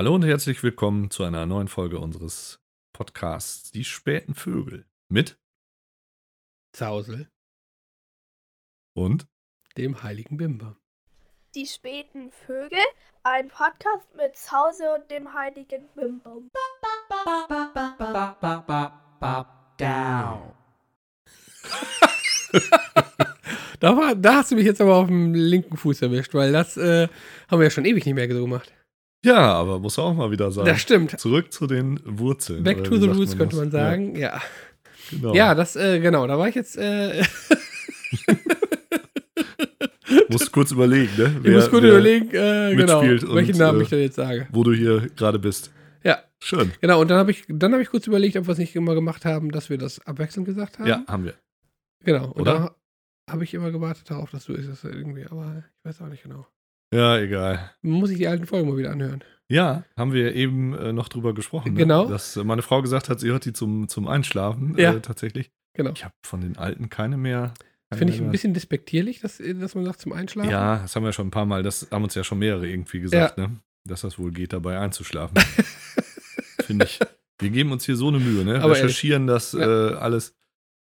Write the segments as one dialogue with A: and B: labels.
A: Hallo und herzlich willkommen zu einer neuen Folge unseres Podcasts Die späten Vögel mit
B: Zausel,
A: und
B: dem heiligen Bimber.
C: Die späten Vögel, ein Podcast mit Zause und dem heiligen Bimbum.
B: Da, war, da hast du mich jetzt aber auf dem linken Fuß erwischt, weil das äh, haben wir ja schon ewig nicht mehr so gemacht.
A: Ja, aber muss auch mal wieder sagen.
B: Das stimmt.
A: Zurück zu den Wurzeln.
B: Back to the roots könnte man sagen. Ja,
A: Ja, genau.
B: ja das, äh, genau, da war ich jetzt. Äh,
A: Musst kurz überlegen, ne?
B: ich muss gut überlegen, äh, genau, welchen Namen
A: äh,
B: ich da jetzt sage.
A: Wo du hier gerade bist.
B: Ja,
A: Schön.
B: genau, und dann habe ich, dann hab ich kurz überlegt, ob wir es nicht immer gemacht haben, dass wir das abwechselnd gesagt haben.
A: Ja, haben wir.
B: Genau, und
A: Oder?
B: da habe ich immer gewartet darauf, dass du es irgendwie, aber ich weiß auch nicht genau.
A: Ja, egal.
B: Muss ich die alten Folgen mal wieder anhören.
A: Ja, haben wir eben äh, noch drüber gesprochen. Ne?
B: Genau.
A: Dass äh, meine Frau gesagt hat, sie hört die zum, zum Einschlafen.
B: Ja.
A: Äh, tatsächlich.
B: Genau.
A: Ich habe von den alten keine mehr.
B: Finde ich ein bisschen despektierlich, dass, dass man sagt zum Einschlafen.
A: Ja, das haben wir schon ein paar Mal, das haben uns ja schon mehrere irgendwie gesagt, ne? Dass das wohl geht, dabei einzuschlafen. Finde ich. Wir geben uns hier so eine Mühe, ne?
B: Aber
A: Recherchieren das
B: Ja.
A: äh, alles,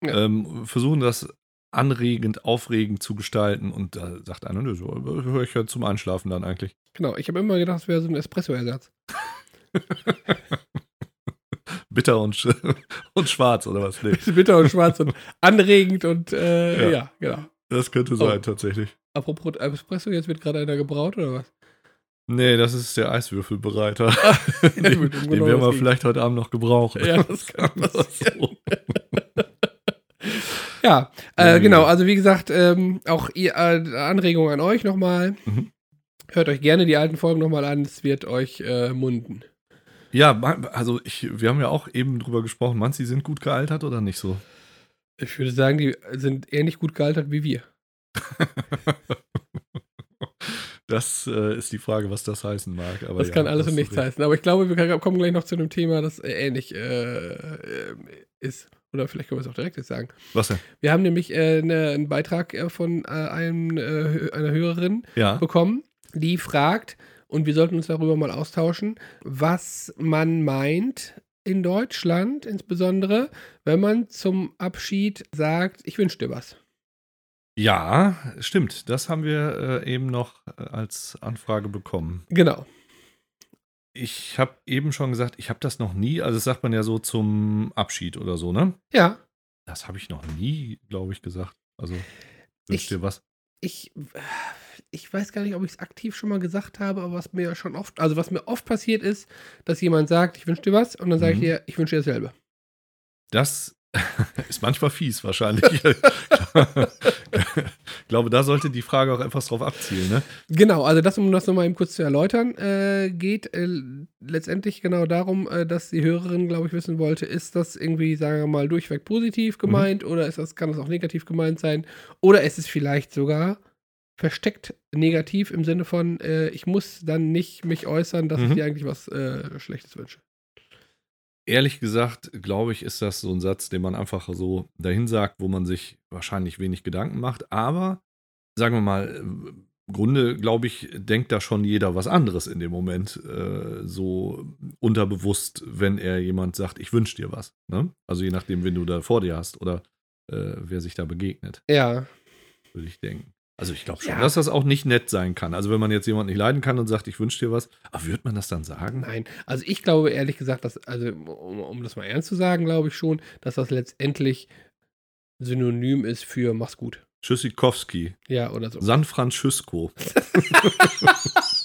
B: Ja.
A: ähm, versuchen das anregend, aufregend zu gestalten und da sagt einer, nö, so höre ich ja zum Einschlafen dann eigentlich.
B: Genau, ich habe immer gedacht, das wäre so ein Espresso-Ersatz.
A: Bitter und, sch und schwarz oder was? Nee,
B: bitter und schwarz und anregend und äh,
A: Ja.
B: ja. genau.
A: das könnte
B: Oh.
A: sein, tatsächlich.
B: Apropos Espresso, jetzt wird gerade einer gebraut oder was?
A: Nee, das ist der Eiswürfelbereiter. Den, den
B: genau
A: werden wir vielleicht heute Abend noch gebrauchen.
B: Ja, das kann passieren.
A: So.
B: Ja, äh, genau, also wie gesagt, ähm, auch ihr, äh, Anregung an euch nochmal.
A: Mhm.
B: Hört euch gerne die alten Folgen nochmal an, es wird euch äh, munden.
A: Ja, also ich, wir haben ja auch eben drüber gesprochen. Meinst du, die sind gut gealtert oder nicht so?
B: Ich würde sagen, die sind ähnlich gut gealtert wie wir.
A: Das äh, ist die Frage, was das heißen mag. Aber
B: Das
A: ja,
B: kann alles
A: hast
B: und nichts heißen. Aber ich glaube, wir kommen gleich noch zu einem Thema, das äh, ähnlich äh, äh, ist. Oder vielleicht können wir es auch direkt jetzt sagen.
A: Was denn?
B: Wir haben nämlich äh, ne, einen Beitrag äh, von äh, einem, äh, einer Hörerin
A: Ja.
B: bekommen, die fragt, und wir sollten uns darüber mal austauschen, was man meint in Deutschland, insbesondere, wenn man zum Abschied sagt, ich wünsche dir was.
A: Ja, stimmt. Das haben wir äh, eben noch äh, als Anfrage bekommen.
B: Genau.
A: Ich habe eben schon gesagt, ich habe das noch nie, also das sagt man ja so zum Abschied oder so, ne?
B: Ja,
A: Das habe ich noch nie, glaube ich, gesagt. Also wünsch
B: Ich-
A: dir was.
B: ich, ich weiß gar nicht, ob ich es aktiv schon mal gesagt habe, aber was mir schon oft, also was mir oft passiert ist, dass jemand sagt, ich wünsche dir was und dann sage ich
A: Mhm.
B: dir, ich wünsche dir dasselbe.
A: Das ist manchmal fies, wahrscheinlich. ich glaube, da sollte die Frage auch etwas drauf abzielen, ne?
B: Genau, also das, um das nochmal eben kurz zu erläutern, äh, geht äh, letztendlich genau darum, äh, dass die Hörerin, glaube ich, wissen wollte, ist das irgendwie, sagen wir mal, durchweg positiv gemeint oder ist das, kann das auch negativ gemeint sein? Oder ist es vielleicht sogar versteckt negativ im Sinne von, äh, ich muss dann nicht mich äußern, dass ich
A: Mhm.
B: dir eigentlich was äh, Schlechtes wünsche.
A: Ehrlich gesagt, glaube ich, ist das so ein Satz, den man einfach so dahin sagt, wo man sich wahrscheinlich wenig Gedanken macht. Aber sagen wir mal, im Grunde, glaube ich, denkt da schon jeder was anderes in dem Moment, äh, so unterbewusst, wenn er jemand sagt, ich wünsche dir was. Ne? Also je nachdem, wen du da vor dir hast oder äh, wer sich da begegnet,
B: Ja,
A: würde ich denken. Also ich glaube schon,
B: Ja.
A: dass das auch nicht nett sein kann. Also wenn man jetzt jemanden nicht leiden kann und sagt, ich wünsche dir was, aber wird man das dann sagen?
B: Nein, also ich glaube ehrlich gesagt, dass, also um, um das mal ernst zu sagen, glaube ich schon, dass das letztendlich synonym ist für mach's gut.
A: Tschüssikowski.
B: Ja, oder so.
A: San Francisco.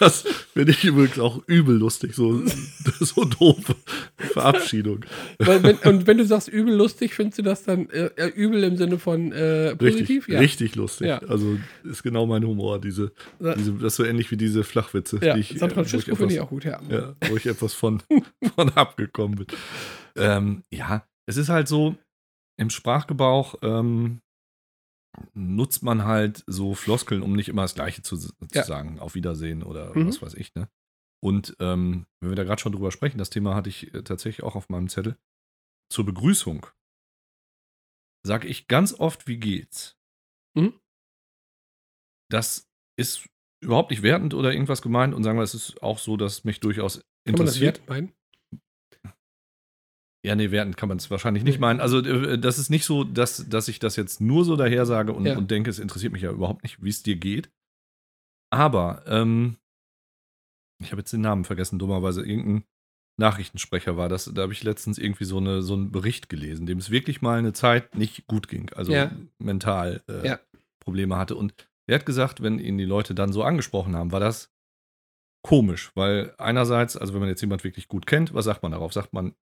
A: das finde ich übrigens auch übel lustig, so, so doofe Verabschiedung.
B: Und wenn du sagst übel lustig, findest du das dann äh, äh, übel im Sinne von äh, positiv?
A: Richtig, richtig lustig.
B: Ja.
A: Also ist genau mein Humor, diese,
B: Ja.
A: diese, das ist so ähnlich wie diese Flachwitze.
B: Ja,
A: die ich,
B: San
A: äh,
B: Francisco finde ich auch gut, ja.
A: Ja, wo ich etwas von, von abgekommen bin. Ähm, ja, es ist halt so, im Sprachgebrauch ähm, nutzt man halt so Floskeln, um nicht immer das Gleiche zu, zu
B: Ja.
A: sagen. Auf Wiedersehen oder
B: Mhm.
A: was weiß ich, ne? Und ähm, wenn wir da gerade schon drüber sprechen, das Thema hatte ich äh, tatsächlich auch auf meinem Zettel. Zur Begrüßung sage ich ganz oft, wie geht's?
B: Mhm.
A: Das ist überhaupt nicht wertend oder irgendwas gemeint und sagen wir, es ist auch so, dass mich durchaus
B: Kann man das
A: interessiert.
B: wert meinen?
A: Ja, nee, wertend kann man es wahrscheinlich nicht meinen. Also, äh, das ist nicht so, dass, dass ich das jetzt nur so daher sage und,
B: Ja.
A: und denke, es interessiert mich ja überhaupt nicht, wie es dir geht. Aber, ähm, ich habe jetzt den Namen vergessen, dummerweise. Irgendein Nachrichtensprecher war das. Da habe ich letztens irgendwie so, eine, so einen Bericht gelesen, dem es wirklich mal eine Zeit nicht gut ging. Also
B: Ja.
A: mental äh,
B: Ja.
A: Probleme hatte. Und er hat gesagt, wenn ihn die Leute dann so angesprochen haben, war das komisch, weil einerseits, also wenn man jetzt jemand wirklich gut kennt, was sagt man darauf? Sagt man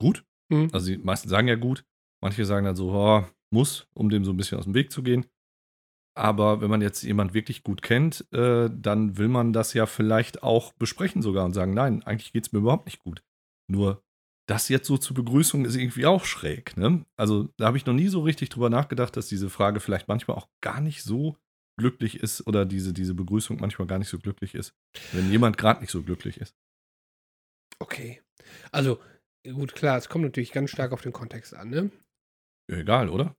A: gut?
B: Mhm.
A: Also die meisten sagen ja gut, manche sagen dann so, oh, muss, um dem so ein bisschen aus dem Weg zu gehen. Aber wenn man jetzt jemand wirklich gut kennt, äh, dann will man das ja vielleicht auch besprechen sogar und sagen, nein, eigentlich geht es mir überhaupt nicht gut. Nur das jetzt so zur Begrüßung ist irgendwie auch schräg. Ne? Also da habe ich noch nie so richtig drüber nachgedacht, dass diese Frage vielleicht manchmal auch gar nicht so glücklich ist oder diese, diese Begrüßung manchmal gar nicht so glücklich ist, wenn jemand gerade nicht so glücklich ist.
B: Okay. Also, gut, klar, es kommt natürlich ganz stark auf den Kontext an, ne?
A: Egal, oder?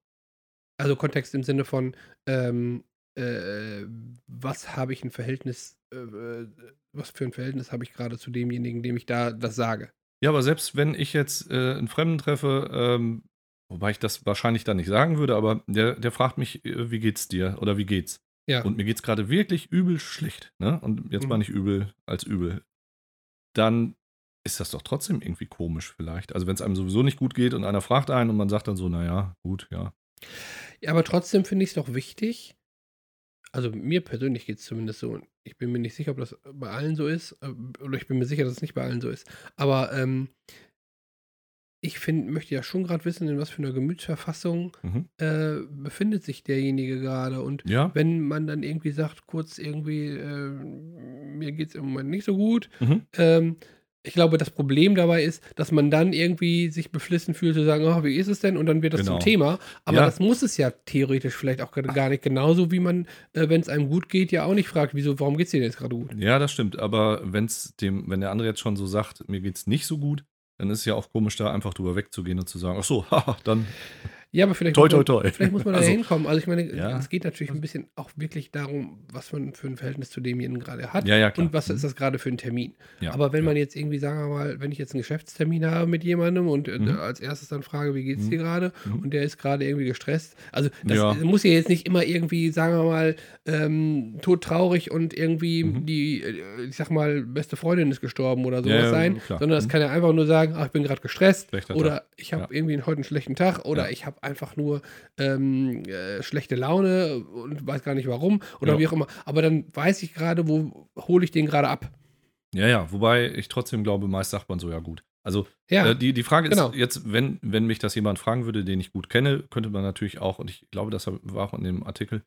B: Also Kontext im Sinne von, ähm, äh, was habe ich ein Verhältnis, äh, äh, was für ein Verhältnis habe ich gerade zu demjenigen, dem ich da das sage?
A: Ja, aber selbst wenn ich jetzt äh, einen Fremden treffe, ähm, wobei ich das wahrscheinlich dann nicht sagen würde, aber der, der fragt mich, äh, wie geht's dir oder wie geht's?
B: Ja.
A: Und mir geht's gerade wirklich übel schlecht, ne? Und jetzt
B: Mhm.
A: meine ich übel als übel. Dann ist das doch trotzdem irgendwie komisch vielleicht. Also wenn es einem sowieso nicht gut geht und einer fragt einen und man sagt dann so, naja, gut, ja.
B: Ja, aber trotzdem finde ich es doch wichtig. Also mir persönlich geht es zumindest so. und Ich bin mir nicht sicher, ob das bei allen so ist. äh, Oder ich bin mir sicher, dass es nicht bei allen so ist. Aber ähm, ich find, möchte ja schon gerade wissen, in was für einer Gemütsverfassung
A: Mhm.
B: äh, befindet sich derjenige gerade. Und
A: Ja.
B: wenn man dann irgendwie sagt, kurz irgendwie, äh, mir geht es im Moment nicht so gut,
A: Mhm.
B: ähm, ich glaube, das Problem dabei ist, dass man dann irgendwie sich beflissen fühlt, zu sagen, oh, wie ist es denn? Und dann wird das
A: Genau.
B: zum Thema. Aber
A: Ja.
B: das muss es ja theoretisch vielleicht auch gar nicht genauso, wie man, äh, wenn es einem gut geht, ja auch nicht fragt, wieso, warum geht es dir denn jetzt gerade gut?
A: Ja, das stimmt. Aber wenn's dem, wenn der andere jetzt schon so sagt, mir geht's nicht so gut, dann ist es ja auch komisch, da einfach drüber wegzugehen und zu sagen, ach so, haha, dann
B: Ja, aber vielleicht,
A: toi,
B: muss, man,
A: toi.
B: vielleicht muss man da
A: Also,
B: hinkommen. Also ich meine,
A: Ja.
B: es geht natürlich ein bisschen auch wirklich darum, was man für ein Verhältnis zu demjenigen gerade hat.
A: Ja, ja, klar.
B: Und was
A: Mhm.
B: ist das gerade für ein Termin?
A: Ja,
B: Aber wenn man jetzt irgendwie, sagen wir mal, wenn ich jetzt einen Geschäftstermin habe mit jemandem und äh,
A: Mhm.
B: als erstes dann frage, wie geht's
A: Mhm.
B: dir gerade?
A: Mhm.
B: Und der ist gerade irgendwie gestresst. Also das muss ja jetzt nicht immer irgendwie, sagen wir mal, ähm, todtraurig und irgendwie
A: Mhm.
B: die, äh, ich sag mal, beste Freundin ist gestorben oder sowas sein.
A: klar.
B: Sondern das
A: Mhm.
B: kann ja einfach nur sagen, ach, ich bin gerade gestresst
A: Schlechter
B: oder
A: Tag.
B: ich habe irgendwie heute einen schlechten Tag oder ich habe einfach nur ähm, äh, schlechte Laune und weiß gar nicht warum oder
A: Ja.
B: wie auch immer. Aber dann weiß ich gerade, wo hole ich den gerade ab.
A: Ja, ja, wobei ich trotzdem glaube, meist sagt man so, ja gut. Also
B: Ja,
A: äh, die, die Frage ist
B: genau.
A: jetzt, wenn, wenn mich das jemand fragen würde, den ich gut kenne, könnte man natürlich auch, und ich glaube, das war auch in dem Artikel,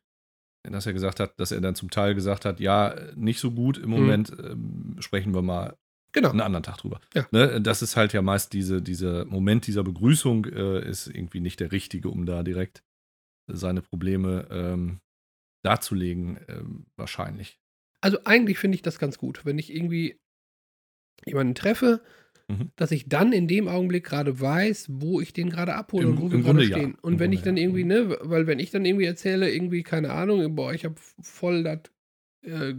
A: dass er gesagt hat, dass er dann zum Teil gesagt hat, ja, nicht so gut im
B: Mhm.
A: Moment, ähm, sprechen wir mal
B: genau.
A: einen anderen Tag drüber.
B: Ja.
A: Ne? Das ist halt ja meist diese, dieser Moment dieser Begrüßung äh, ist irgendwie nicht der richtige, um da direkt seine Probleme ähm, darzulegen, ähm, wahrscheinlich.
B: Also eigentlich finde ich das ganz gut, wenn ich irgendwie jemanden treffe,
A: Mhm.
B: dass ich dann in dem Augenblick gerade weiß, wo ich den gerade abhole
A: Im-
B: und wo wir gerade
A: Grunde ja.
B: stehen. Und
A: Im
B: wenn
A: Grunde
B: ich dann irgendwie,
A: Mhm.
B: ne, weil wenn ich dann irgendwie erzähle, irgendwie, keine Ahnung, boah, ich habe voll das, äh,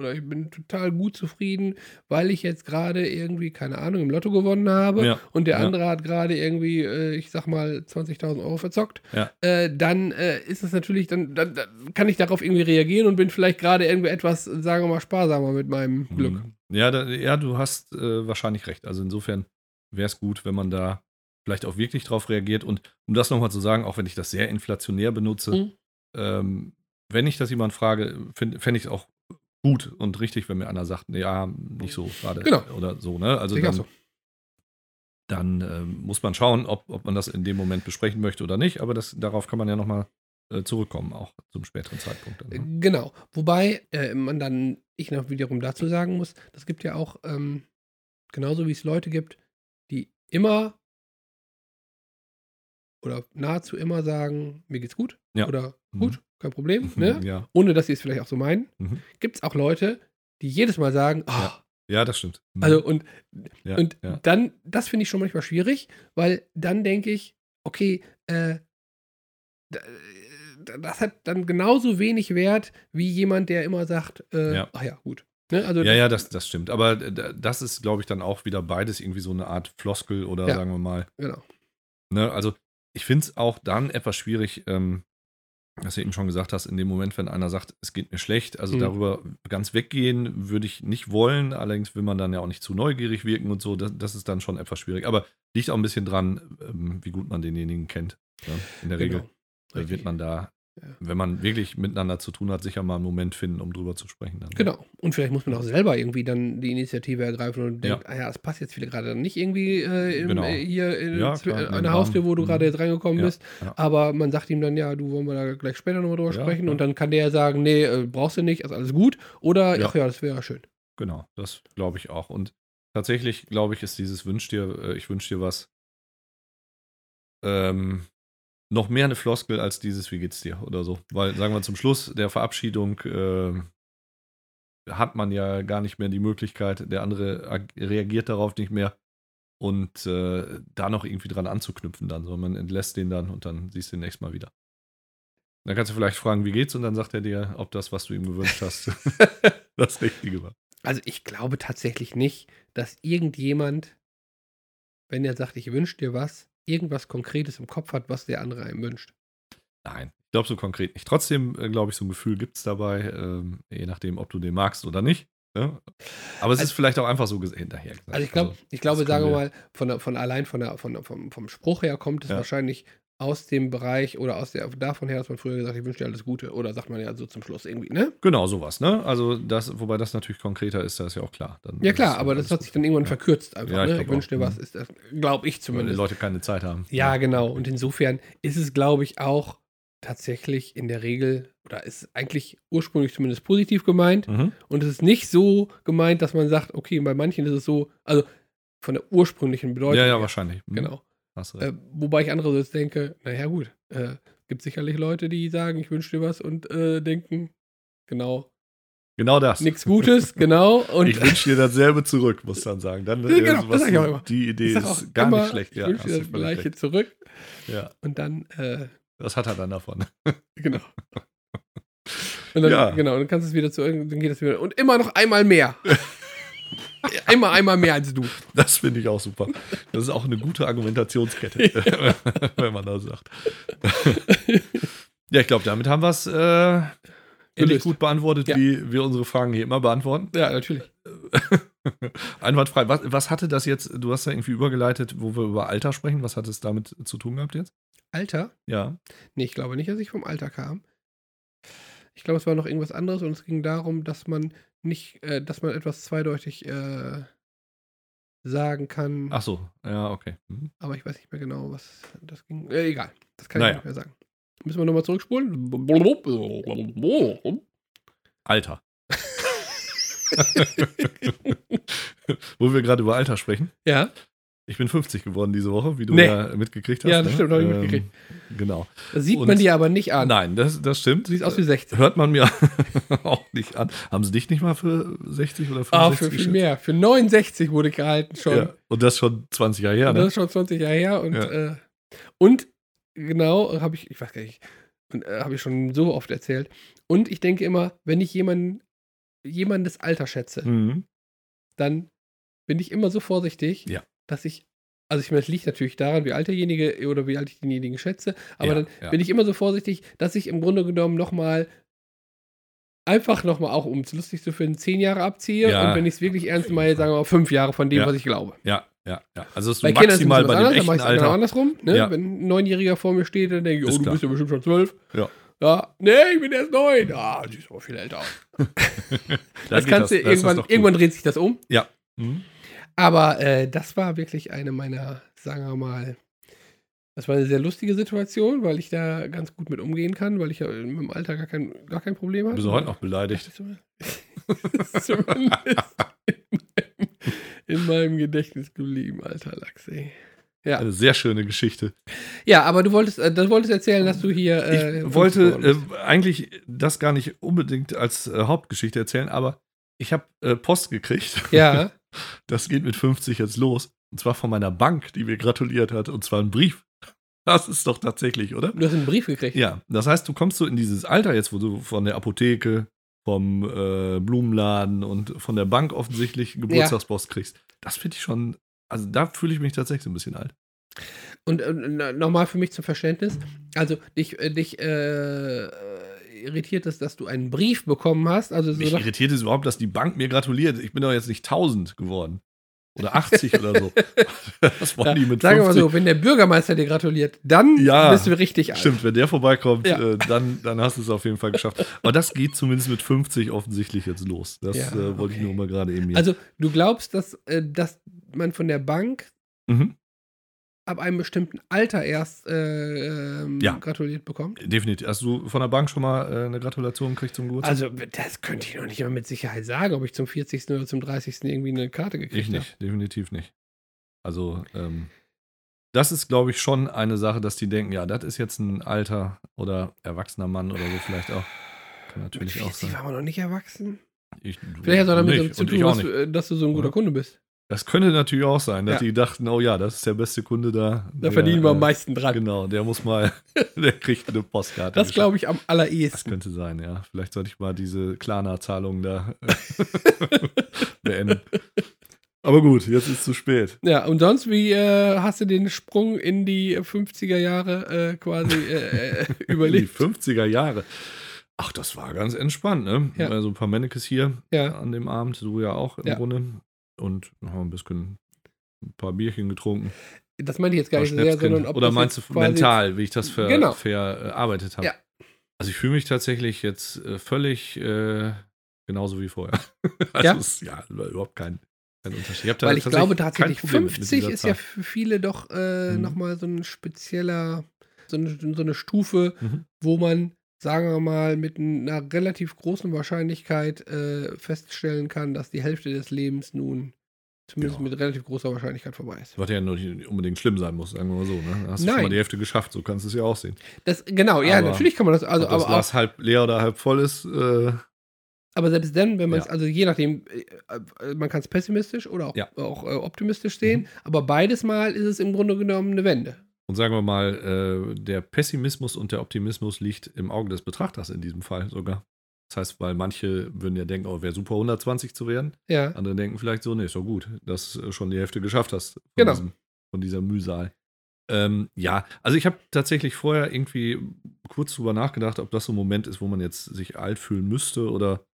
B: oder ich bin total gut zufrieden, weil ich jetzt gerade irgendwie, keine Ahnung, im Lotto gewonnen habe
A: Ja.
B: und der
A: Ja.
B: andere hat gerade irgendwie, äh, ich sag mal, 20.000 Euro verzockt,
A: Ja.
B: äh, dann äh, ist es natürlich, dann, dann, dann kann ich darauf irgendwie reagieren und bin vielleicht gerade irgendwie etwas, sagen wir mal, sparsamer mit meinem Glück.
A: Mhm. Ja, da, ja, du hast äh, wahrscheinlich recht. Also insofern wäre es gut, wenn man da vielleicht auch wirklich drauf reagiert. Und um das nochmal zu sagen, auch wenn ich das sehr inflationär benutze,
B: Mhm.
A: ähm, wenn ich das jemand frage, fände fänd ich es auch gut und richtig, wenn mir einer sagt, nee, ja, nicht so gerade
B: Genau.
A: oder so, ne? Also dann,
B: so.
A: dann ähm, muss man schauen, ob, ob man das in dem Moment besprechen möchte oder nicht. Aber das, darauf kann man ja nochmal äh, zurückkommen, auch zum späteren Zeitpunkt. Dann, ne?
B: Genau. Wobei äh, man dann, ich noch wiederum dazu sagen muss, das gibt ja auch, ähm, genauso wie es Leute gibt, die immer oder nahezu immer sagen, mir geht's gut
A: Ja.
B: oder
A: Mhm.
B: Kein Problem, ne?
A: Ja.
B: ohne dass sie es vielleicht auch so meinen.
A: Mhm.
B: Gibt es auch Leute, die jedes Mal sagen, ah,
A: Ja. ja, das stimmt. Mhm.
B: also und,
A: ja,
B: und dann, das finde ich schon manchmal schwierig, weil dann denke ich, okay, äh, da- das hat dann genauso wenig Wert wie jemand, der immer sagt, äh,
A: Ja.
B: ach ja, gut. Ne? Also
A: Ja, ja, das, das stimmt. Aber äh, da- das ist, glaube ich, dann auch wieder beides irgendwie so eine Art Floskel oder sagen wir mal.
B: genau.
A: Ne? Also ich finde es auch dann etwas schwierig, ähm, was du eben schon gesagt hast, in dem Moment, wenn einer sagt, es geht mir schlecht, also
B: Mhm.
A: darüber ganz weggehen würde ich nicht wollen. Allerdings will man dann ja auch nicht zu neugierig wirken und so. Das, das ist dann schon etwas schwierig. Aber liegt auch ein bisschen dran, ähm, wie gut man denjenigen kennt. Ne? In der Regel
B: Genau.
A: äh, wird
B: Richtig.
A: man da,
B: Ja.
A: Wenn man wirklich miteinander zu tun hat, sicher mal einen Moment finden, um drüber zu sprechen. Dann.
B: Genau. Und vielleicht muss man auch selber irgendwie dann die Initiative ergreifen und denkt, ah ja, das passt jetzt vielleicht gerade nicht irgendwie äh, im,
A: Genau.
B: äh, hier in,
A: Ja, klar,
B: einer. Haustür, wo du
A: Mhm.
B: gerade jetzt reingekommen
A: Ja,
B: bist.
A: ja.
B: Aber man sagt ihm dann, ja, du wollen wir da gleich später nochmal drüber
A: Ja,
B: sprechen.
A: ja.
B: Und dann kann der ja sagen, nee, äh, brauchst du nicht, ist alles gut. Oder,
A: Ja.
B: ach ja, das wäre schön.
A: Genau, das glaube ich auch. Und tatsächlich, glaube ich, ist dieses Wünsch dir, äh, ich wünsche dir was, ähm, noch mehr eine Floskel als dieses, wie geht's dir oder so. Weil, sagen wir zum Schluss der Verabschiedung, äh, hat man ja gar nicht mehr die Möglichkeit, der andere ag- reagiert darauf nicht mehr und äh, da noch irgendwie dran anzuknüpfen dann, sondern man entlässt den dann und dann siehst du den nächstes Mal wieder. Dann kannst du vielleicht fragen, wie geht's und dann sagt er dir, ob das, was du ihm gewünscht hast, das Richtige war.
B: Also ich glaube tatsächlich nicht, dass irgendjemand, wenn er sagt, ich wünsche dir was, irgendwas Konkretes im Kopf hat, was der andere einem wünscht.
A: Nein, ich glaube so konkret nicht. Trotzdem, äh, glaube ich, so ein Gefühl gibt es dabei, ähm, je nachdem, ob du den magst oder nicht. Ja? Aber es
B: Also-
A: ist vielleicht auch einfach so hinterher gesagt.
B: Also ich glaube, ich glaube,
A: können
B: sagen wir
A: wir-
B: mal, von, von allein von der, von vom, vom Spruch her kommt es
A: Ja.
B: wahrscheinlich aus dem Bereich oder aus der davon her, dass man früher gesagt hat, ich wünsche dir alles Gute. Oder sagt man ja so zum Schluss irgendwie, ne?
A: Genau, sowas, ne? Also das, wobei das natürlich konkreter ist, das ist ja auch klar. Dann
B: Ja klar, aber das hat sich dann irgendwann
A: Ja.
B: verkürzt einfach.
A: Ja, ich
B: ne? Ich wünsche dir was, ist das, glaube ich
A: Weil die
B: zumindest.
A: Leute keine Zeit haben.
B: Ja, genau. Und insofern ist es, glaube ich, auch tatsächlich in der Regel, oder ist eigentlich ursprünglich zumindest positiv gemeint.
A: Mhm.
B: Und es ist nicht so gemeint, dass man sagt, okay, bei manchen ist es so, also von der ursprünglichen Bedeutung.
A: Ja, ja,
B: her.
A: wahrscheinlich. Mhm.
B: Genau.
A: Hast.
B: Äh, wobei ich andere jetzt denke, naja, gut, äh, gibt sicherlich Leute, die sagen, ich wünsche dir was und äh, denken, genau,
A: genau das.
B: nichts Gutes, genau. Und
A: ich wünsche dir dasselbe zurück, muss dann sagen. Dann,
B: Ja, genau,
A: äh,
B: das sag ich auch immer.
A: Die Idee ist gar
B: immer,
A: nicht schlecht.
B: ich
A: Ja,
B: wünsche dir das Gleiche
A: recht.
B: zurück
A: ja,
B: und dann, äh,
A: was hat er dann davon?
B: genau. Und dann,
A: Ja.
B: genau, dann kannst du es wieder zu dann geht es wieder. Und immer noch einmal mehr. Immer einmal mehr als du.
A: Das finde ich auch super. Das ist auch eine gute Argumentationskette, wenn man das sagt. ja, ich glaube, damit haben wir es äh, ähnlich gut beantwortet,
B: Ja.
A: wie wir unsere Fragen hier immer beantworten.
B: Ja, natürlich.
A: Einwandfrei. Was, was hatte das jetzt, du hast ja irgendwie übergeleitet, wo wir über Alter sprechen. Was hat es damit zu tun gehabt jetzt?
B: Alter?
A: Ja.
B: Nee, ich glaube nicht, dass ich vom Alter kam. Ich glaube, es war noch irgendwas anderes und es ging darum, dass man nicht, äh, dass man etwas zweideutig äh, sagen kann.
A: Ach so, ja, okay. Mhm.
B: Aber ich weiß nicht mehr genau, was das ging. Äh, egal, das kann
A: Naja.
B: ich nicht mehr sagen. Müssen wir nochmal zurückspulen?
A: Alter. wo wir gerade über Alter sprechen.
B: Ja,
A: Ich bin 50 geworden diese Woche, wie du
B: Nee.
A: ja mitgekriegt hast.
B: Ja, das
A: ne?
B: stimmt, hab ich
A: Ähm,
B: mitgekriegt.
A: Genau.
B: das sieht
A: Und-
B: man dir aber nicht an.
A: Nein, das, das stimmt.
B: Du siehst aus wie 60.
A: Hört man mir auch nicht an. Haben sie dich nicht mal für 60 oder 65
B: Ah, für viel mehr. Für 69 wurde gehalten schon.
A: Ja. Und das schon 20 Jahre her,
B: Und das
A: ne?
B: ist schon 20 Jahre her. Und,
A: Ja.
B: äh, und genau, habe ich, ich weiß gar nicht, äh, habe ich schon so oft erzählt. Und ich denke immer, wenn ich jemanden, jemandes Alter schätze,
A: Mhm.
B: dann bin ich immer so vorsichtig,
A: Ja.
B: Dass ich, also ich meine, es liegt natürlich daran, wie alt derjenige oder wie alt ich denjenigen schätze, aber
A: Ja,
B: dann
A: ja.
B: bin ich immer so vorsichtig, dass ich im Grunde genommen nochmal einfach nochmal auch, um es lustig zu finden, zehn Jahre abziehe
A: Ja,
B: und wenn ich es wirklich ernst meine, sagen wir mal fünf Jahre von dem,
A: Ja.
B: was ich glaube.
A: Ja, ja, ja. Also, du
B: Bei Kindern ist es ein
A: maximal bei dem
B: anderes, dann
A: echten
B: mache ich es genau
A: Alter.
B: andersrum. Ne?
A: Ja.
B: Wenn ein Neunjähriger vor mir steht, dann denke ich,
A: Ist
B: oh, du
A: klar.
B: bist ja bestimmt schon zwölf.
A: Ja.
B: Ja, nee, ich bin erst neun. Ah, du siehst aber viel älter aus.
A: Da
B: Das kannst du
A: das
B: irgendwann,
A: doch gut.
B: irgendwann dreht sich das um.
A: Mhm.
B: Aber äh, das war wirklich eine meiner, sagen wir mal, das war eine sehr lustige Situation, weil ich da ganz gut mit umgehen kann, weil ich ja mit dem Alter gar kein, gar kein Problem habe.
A: Bist du heute noch beleidigt?
B: Zumindest in meinem, in meinem Gedächtnis geblieben, alter Lachs, ey. Ja.
A: Eine sehr schöne Geschichte.
B: ja, aber du wolltest, äh, du wolltest erzählen, dass du hier. Äh,
A: ich
B: 50
A: wollte
B: bist.
A: äh, eigentlich das gar nicht unbedingt als äh, Hauptgeschichte erzählen, aber ich habe äh, Post gekriegt.
B: ja,
A: Das geht mit 50 jetzt los. Und zwar von meiner Bank, die mir gratuliert hat. Und zwar ein Brief. Das ist doch tatsächlich, oder?
B: Du hast einen Brief gekriegt.
A: Ja, das heißt, du kommst so in dieses Alter jetzt, wo du von der Apotheke, vom äh, Blumenladen und von der Bank offensichtlich Geburtstagspost kriegst. Das finde ich schon, also da fühle ich mich tatsächlich so ein bisschen alt.
B: Und äh, nochmal für mich zum Verständnis, also dich, äh, dich äh, irritiert es, dass du einen Brief bekommen hast. Also so
A: Mich
B: nach-
A: irritiert es überhaupt, dass die Bank mir gratuliert. Ich bin doch jetzt nicht 1000 geworden. Oder 80 oder so. Das wollen die mit
B: Sagen wir mal
A: 50.
B: so, wenn der Bürgermeister dir gratuliert, dann
A: Ja,
B: bist du richtig alt.
A: Stimmt, wenn der vorbeikommt,
B: Ja.
A: äh, dann, dann hast du es auf jeden Fall geschafft. Aber das geht zumindest mit 50 offensichtlich jetzt los. Das
B: Ja,
A: äh, wollte ich
B: okay.
A: nur mal gerade eben hier.
B: Also du glaubst, dass, äh, dass man von der Bank
A: mhm.
B: Ab einem bestimmten Alter erst äh, ähm,
A: Ja.
B: gratuliert bekommt?
A: Definitiv. Hast du von der Bank schon mal äh, eine Gratulation gekriegt zum Geburtstag?
B: Also das könnte ich noch nicht mal mit Sicherheit sagen, ob ich zum 40. oder zum 30. irgendwie eine Karte gekriegt
A: ich
B: habe.
A: nicht, definitiv nicht. Also, ähm, das ist, glaube ich, schon eine Sache, dass die denken, ja, das ist jetzt ein alter oder erwachsener Mann oder so vielleicht auch. Kann
B: Mit
A: natürlich auch
B: 40
A: sein.
B: war man noch nicht erwachsen.
A: Ich,
B: Vielleicht hat es auch damit
A: nicht,
B: zu tun,
A: ich auch
B: dass, äh, dass du so ein guter? Kunde bist.
A: Das könnte natürlich auch sein, dass
B: Ja.
A: die dachten, oh ja, das ist der beste Kunde da.
B: Da
A: Der,
B: verdienen wir am
A: äh,
B: meisten dran.
A: Genau, der muss mal, der kriegt eine Postkarte.
B: Das glaube ich am
A: Das
B: allerersten.
A: könnte sein, ja. Vielleicht sollte ich mal diese Klarna-Zahlung da beenden. Aber gut, jetzt ist zu spät.
B: Ja, und sonst, wie äh, hast du den Sprung in die 50er Jahre äh, quasi äh, äh,
A: Die
B: überlegt?
A: 50er Jahre. Ach, das war ganz entspannt, ne?
B: Ja.
A: Also ein paar Mannekes hier
B: Ja.
A: an dem Abend, du ja auch im
B: Ja.
A: Grunde. Und noch ein bisschen ein paar Bierchen getrunken.
B: Das meinte ich jetzt gar nicht so sehr, sondern ob
A: Oder meinst du mental, wie ich das ver
B: Genau.
A: verarbeitet habe?
B: Ja.
A: Also ich fühle mich tatsächlich jetzt äh, völlig äh, genauso wie vorher. also
B: Ja?
A: ist ja überhaupt kein, kein Unterschied. Ich
B: Weil ich glaube tatsächlich,
A: Problem mit
B: 50
A: dieser
B: ist ja für viele doch äh,
A: Mhm.
B: nochmal so ein spezieller, so eine, so eine Stufe,
A: Mhm.
B: wo man, sagen wir mal, mit einer relativ großen Wahrscheinlichkeit äh, feststellen kann, dass die Hälfte des Lebens nun zumindest
A: Ja.
B: mit relativ großer Wahrscheinlichkeit vorbei ist.
A: Was ja nicht unbedingt schlimm sein muss, sagen wir mal so. Ne? Hast du
B: Nein.
A: schon mal die Hälfte geschafft, so kannst du es ja auch sehen.
B: Das, genau, ja,
A: Aber
B: natürlich kann man das, also,
A: Ob das
B: aber,
A: Glas halb leer oder halb voll ist, äh,
B: aber selbst dann, wenn man es,
A: Ja.
B: also je nachdem, äh, äh, man kann es pessimistisch oder auch,
A: Ja. Mhm.
B: auch äh, optimistisch sehen, aber beides Mal ist es im Grunde genommen eine Wende.
A: Und sagen wir mal, äh, der Pessimismus und der Optimismus liegt im Auge des Betrachters in diesem Fall sogar. Das heißt, weil manche würden ja denken, oh, wäre super, 120 zu werden.
B: Ja.
A: Andere denken vielleicht so, nee, ist doch gut, dass du schon die Hälfte geschafft hast von,
B: Genau.
A: diesem, von dieser Mühsal. Ähm, ja, also ich habe tatsächlich vorher irgendwie kurz drüber nachgedacht, ob das so ein Moment ist, wo man jetzt sich alt fühlen müsste oder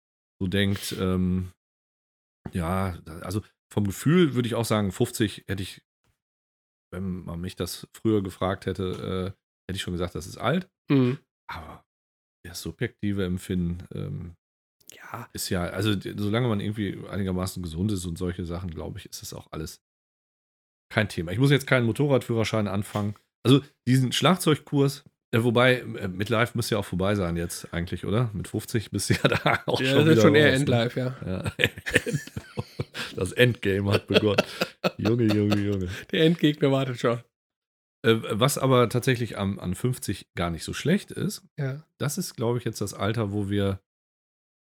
A: so denkt, ähm, ja, also vom Gefühl würde ich auch sagen, 50 hätte ich, wenn man mich das früher gefragt hätte, äh, hätte ich schon gesagt, das ist alt.
B: Mhm.
A: Aber das subjektive Empfinden ähm,
B: Ja.
A: ist ja, also solange man irgendwie einigermaßen gesund ist und solche Sachen, glaube ich, ist das auch alles kein Thema. Ich muss jetzt keinen Motorradführerschein anfangen. Also diesen Schlagzeugkurs, äh, wobei äh, mit Live müsste ja auch vorbei sein jetzt eigentlich, oder? Mit 50 bist du ja da auch
B: Ja,
A: schon
B: das
A: wieder
B: ist schon eher
A: raus, ne?
B: Endlife, ja.
A: Ja. Das Endgame hat begonnen. Junge, Junge, Junge.
B: Der Endgegner wartet schon.
A: Äh, was aber tatsächlich am, an 50 gar nicht so schlecht ist,
B: Ja.
A: das ist, glaube ich, jetzt das Alter, wo wir,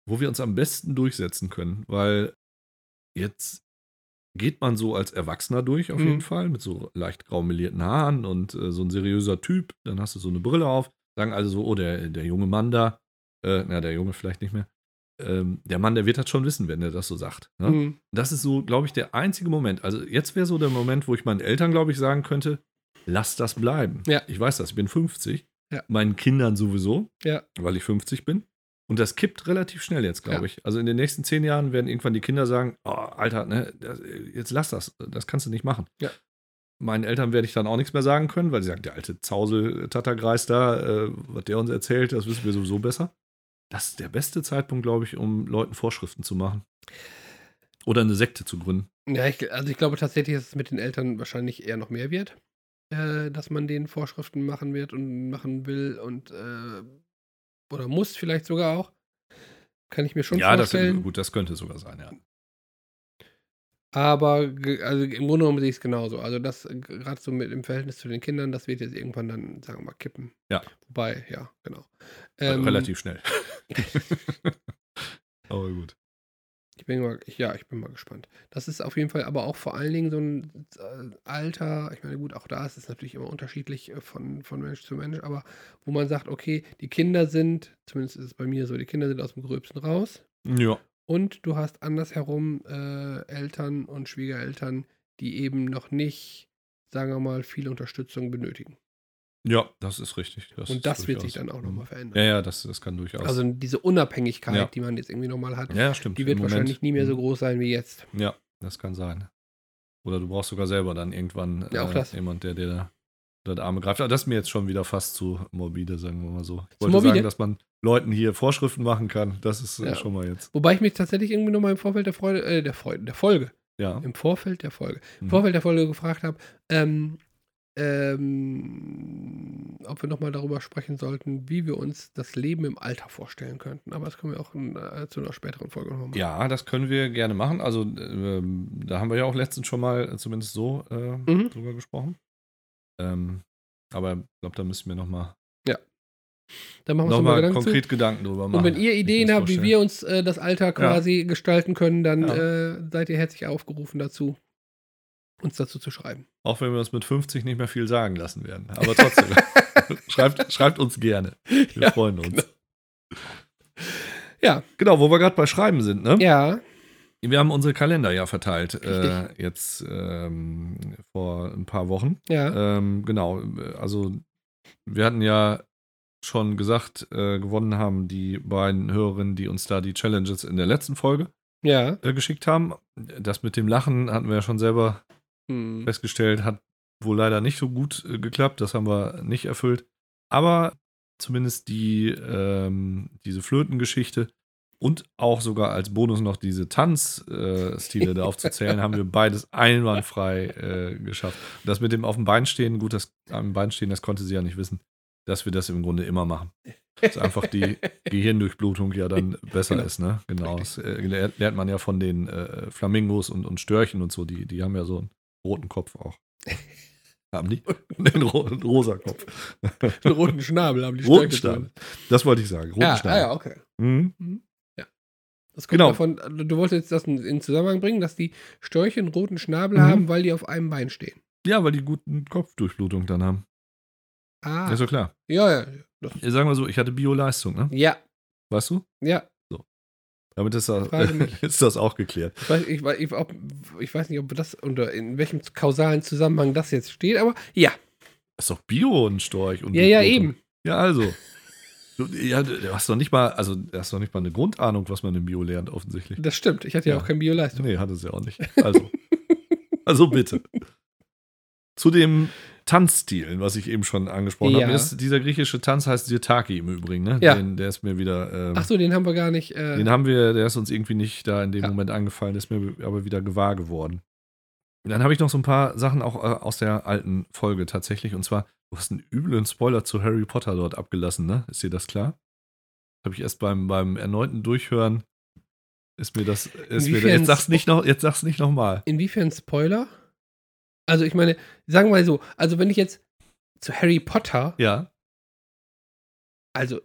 A: wo wir uns am besten durchsetzen können, weil jetzt geht man so als Erwachsener durch, auf
B: Mhm.
A: jeden Fall, mit so leicht grau melierten Haaren und äh, so ein seriöser Typ. Dann hast du so eine Brille auf, sagen also so, oh, der, der junge Mann da, äh, na, der Junge vielleicht nicht mehr. Ähm, der Mann, der wird das schon wissen, wenn er das so sagt. Ne?
B: Mhm.
A: Das ist so, glaube ich, der einzige Moment. Also jetzt wäre so der Moment, wo ich meinen Eltern, glaube ich, sagen könnte, lass das bleiben.
B: Ja.
A: Ich weiß das, ich bin 50.
B: Ja.
A: Meinen Kindern sowieso,
B: Ja.
A: weil ich 50 bin. Und das kippt relativ schnell jetzt, glaube
B: Ja.
A: ich. Also in den nächsten zehn Jahren werden irgendwann die Kinder sagen, oh, Alter, ne, das, jetzt lass das, das kannst du nicht machen.
B: Ja.
A: Meinen Eltern werde ich dann auch nichts mehr sagen können, weil sie sagen, der alte Zausel-Tattergreis da, äh, was der uns erzählt, das wissen wir sowieso besser. Das ist der beste Zeitpunkt, glaube ich, um Leuten Vorschriften zu machen. Oder eine Sekte zu gründen.
B: Ja, ich, also ich glaube tatsächlich, dass es mit den Eltern wahrscheinlich eher noch mehr wird, äh, dass man denen Vorschriften machen wird und machen will und äh, oder muss vielleicht sogar auch. Kann ich mir schon
A: ja, das,
B: vorstellen.
A: gut, das könnte sogar sein, ja.
B: Aber also im Grunde genommen sehe ich es genauso. Also das äh, gerade so mit im Verhältnis zu den Kindern, das wird jetzt irgendwann dann, sagen wir mal, kippen.
A: Ja.
B: Wobei, ja, genau.
A: Äh,
B: Ähm,
A: Relativ schnell. Aber gut.
B: Ich bin mal, ich, ja, ich bin mal gespannt. Das ist auf jeden Fall aber auch vor allen Dingen so ein äh, Alter, ich meine, gut, auch da ist es natürlich immer unterschiedlich äh, von, von Mensch zu Mensch, aber wo man sagt, okay, die Kinder sind, zumindest ist es bei mir so, die Kinder sind aus dem Gröbsten raus
A: Ja.
B: und du hast andersherum äh, Eltern und Schwiegereltern, die eben noch nicht, sagen wir mal, viel Unterstützung benötigen.
A: Ja, das ist richtig. Das
B: und das wird sich dann auch nochmal verändern.
A: Ja, ja, das, das kann durchaus.
B: Also diese Unabhängigkeit,
A: Ja.
B: die man jetzt irgendwie nochmal hat,
A: ja, stimmt.
B: die wird
A: Im Moment-
B: wahrscheinlich nie mehr so
A: Mhm.
B: groß sein wie jetzt.
A: Ja, das kann sein. Oder du brauchst sogar selber dann irgendwann
B: Ja, auch
A: äh,
B: das.
A: jemand, der dir da die Arme greift. Aber das ist mir jetzt schon wieder fast zu morbide, sagen wir mal so. Ich
B: Zu
A: wollte
B: morbide?
A: sagen, dass man Leuten hier Vorschriften machen kann. Das ist äh,
B: Ja.
A: schon mal jetzt.
B: Wobei ich mich tatsächlich irgendwie nochmal im Vorfeld der Freude, äh, der Freude, der Folge,
A: Ja.
B: im Vorfeld der Folge, im
A: Mhm.
B: Vorfeld der Folge gefragt habe, ähm, ähm, ob wir nochmal darüber sprechen sollten, wie wir uns das Leben im Alter vorstellen könnten. Aber das können wir auch in, äh, zu einer späteren Folge nochmal machen.
A: Ja, das können wir gerne machen. Also, ähm, da haben wir ja auch letztens schon mal äh, zumindest so äh,
B: Mhm.
A: drüber gesprochen. Ähm, aber ich glaube, da müssen wir nochmal
B: Dann machen wir
A: noch
B: uns mal Gedanken
A: konkret Gedanken drüber
B: zu.
A: machen.
B: Und wenn ihr Ideen habt, wie wir uns äh, das Alter quasi gestalten können, dann
A: Ja.
B: äh, seid ihr herzlich aufgerufen dazu, uns dazu zu schreiben.
A: Auch wenn wir uns mit 50 nicht mehr viel sagen lassen werden. Aber trotzdem, schreibt, schreibt uns gerne. Wir
B: Ja,
A: freuen uns.
B: Ja,
A: Genau, wo wir gerade bei Schreiben sind, ne?
B: ja,
A: Wir haben unsere Kalender ja verteilt, äh, jetzt ähm, vor ein paar Wochen.
B: ja.
A: Ähm, genau, also wir hatten ja schon gesagt, äh, gewonnen haben die beiden Hörerinnen, die uns da die Challenges in der letzten Folge
B: Ja.
A: äh, geschickt haben. Das mit dem Lachen hatten wir ja schon selber
B: Hm.
A: festgestellt, hat wohl leider nicht so gut äh, geklappt. Das haben wir nicht erfüllt. Aber zumindest die, ähm, diese Flötengeschichte und auch sogar als Bonus noch diese Tanzstile äh, da aufzuzählen, haben wir beides einwandfrei äh, geschafft. Das mit dem auf dem Bein stehen, gut, das am Bein stehen, das konnte sie ja nicht wissen, dass wir das im Grunde immer machen. Dass einfach die Gehirndurchblutung ja dann besser
B: Genau.
A: ist, ne? Genau. Das äh, lernt man ja von den äh, Flamingos und, und Störchen und so, die, die haben ja so einen roten Kopf auch. haben die? Den ro rosa Kopf.
B: Den roten Schnabel haben die
A: Roten Schnabel. Das wollte ich sagen. Roten
B: Ja, ah,
A: Schnabel.
B: ja, okay.
A: Mhm.
B: Das kommt
A: Genau.
B: davon, du wolltest jetzt das in, Zusammenhang bringen, dass die Störche einen roten Schnabel
A: Mhm.
B: haben, weil die auf einem Bein stehen.
A: Ja, weil die guten Kopfdurchblutung dann haben.
B: Ah.
A: Ist doch klar.
B: ja, ja. Das,
A: Ich sag mal so, ich hatte Bio-Leistung, ne?
B: ja,
A: Weißt du?
B: ja.
A: Damit ist das, ist das auch geklärt.
B: Ich weiß, ich, ich, ob, ich weiß nicht, ob das unter in welchem kausalen Zusammenhang das jetzt steht, aber ja.
A: Das ist doch Bio und Storch und
B: Ja, ja,
A: Durchblutung.
B: eben.
A: Ja, also. Du, ja, du hast doch nicht mal, also hast doch nicht mal eine Grundahnung, was man im Bio lernt, offensichtlich.
B: Das stimmt. Ich hatte ja,
A: Ja.
B: auch kein Bioleistung.
A: Nee, hat es ja auch nicht. Also. also bitte. Zu dem Tanzstilen, was ich eben schon angesprochen
B: Ja.
A: habe, ist dieser griechische Tanz heißt Sirtaki im Übrigen, ne?
B: Ja.
A: Den, der ist mir wieder. Ähm,
B: Ach so, den haben wir gar nicht. Äh,
A: Den haben wir, der ist uns irgendwie nicht da in dem
B: Ja.
A: Moment angefallen, ist mir aber wieder gewahr geworden. Und dann habe ich noch so ein paar Sachen auch äh, aus der alten Folge tatsächlich. Und zwar, du hast einen üblen Spoiler zu Harry Potter dort abgelassen, ne? Ist dir das klar? Habe ich erst beim, beim erneuten Durchhören, ist mir das, ist mir, jetzt sag's nicht noch, jetzt sag's nicht nochmal.
B: Inwiefern Spoiler? Also ich meine, sagen wir mal so, also wenn ich jetzt zu Harry Potter,
A: Ja,
B: also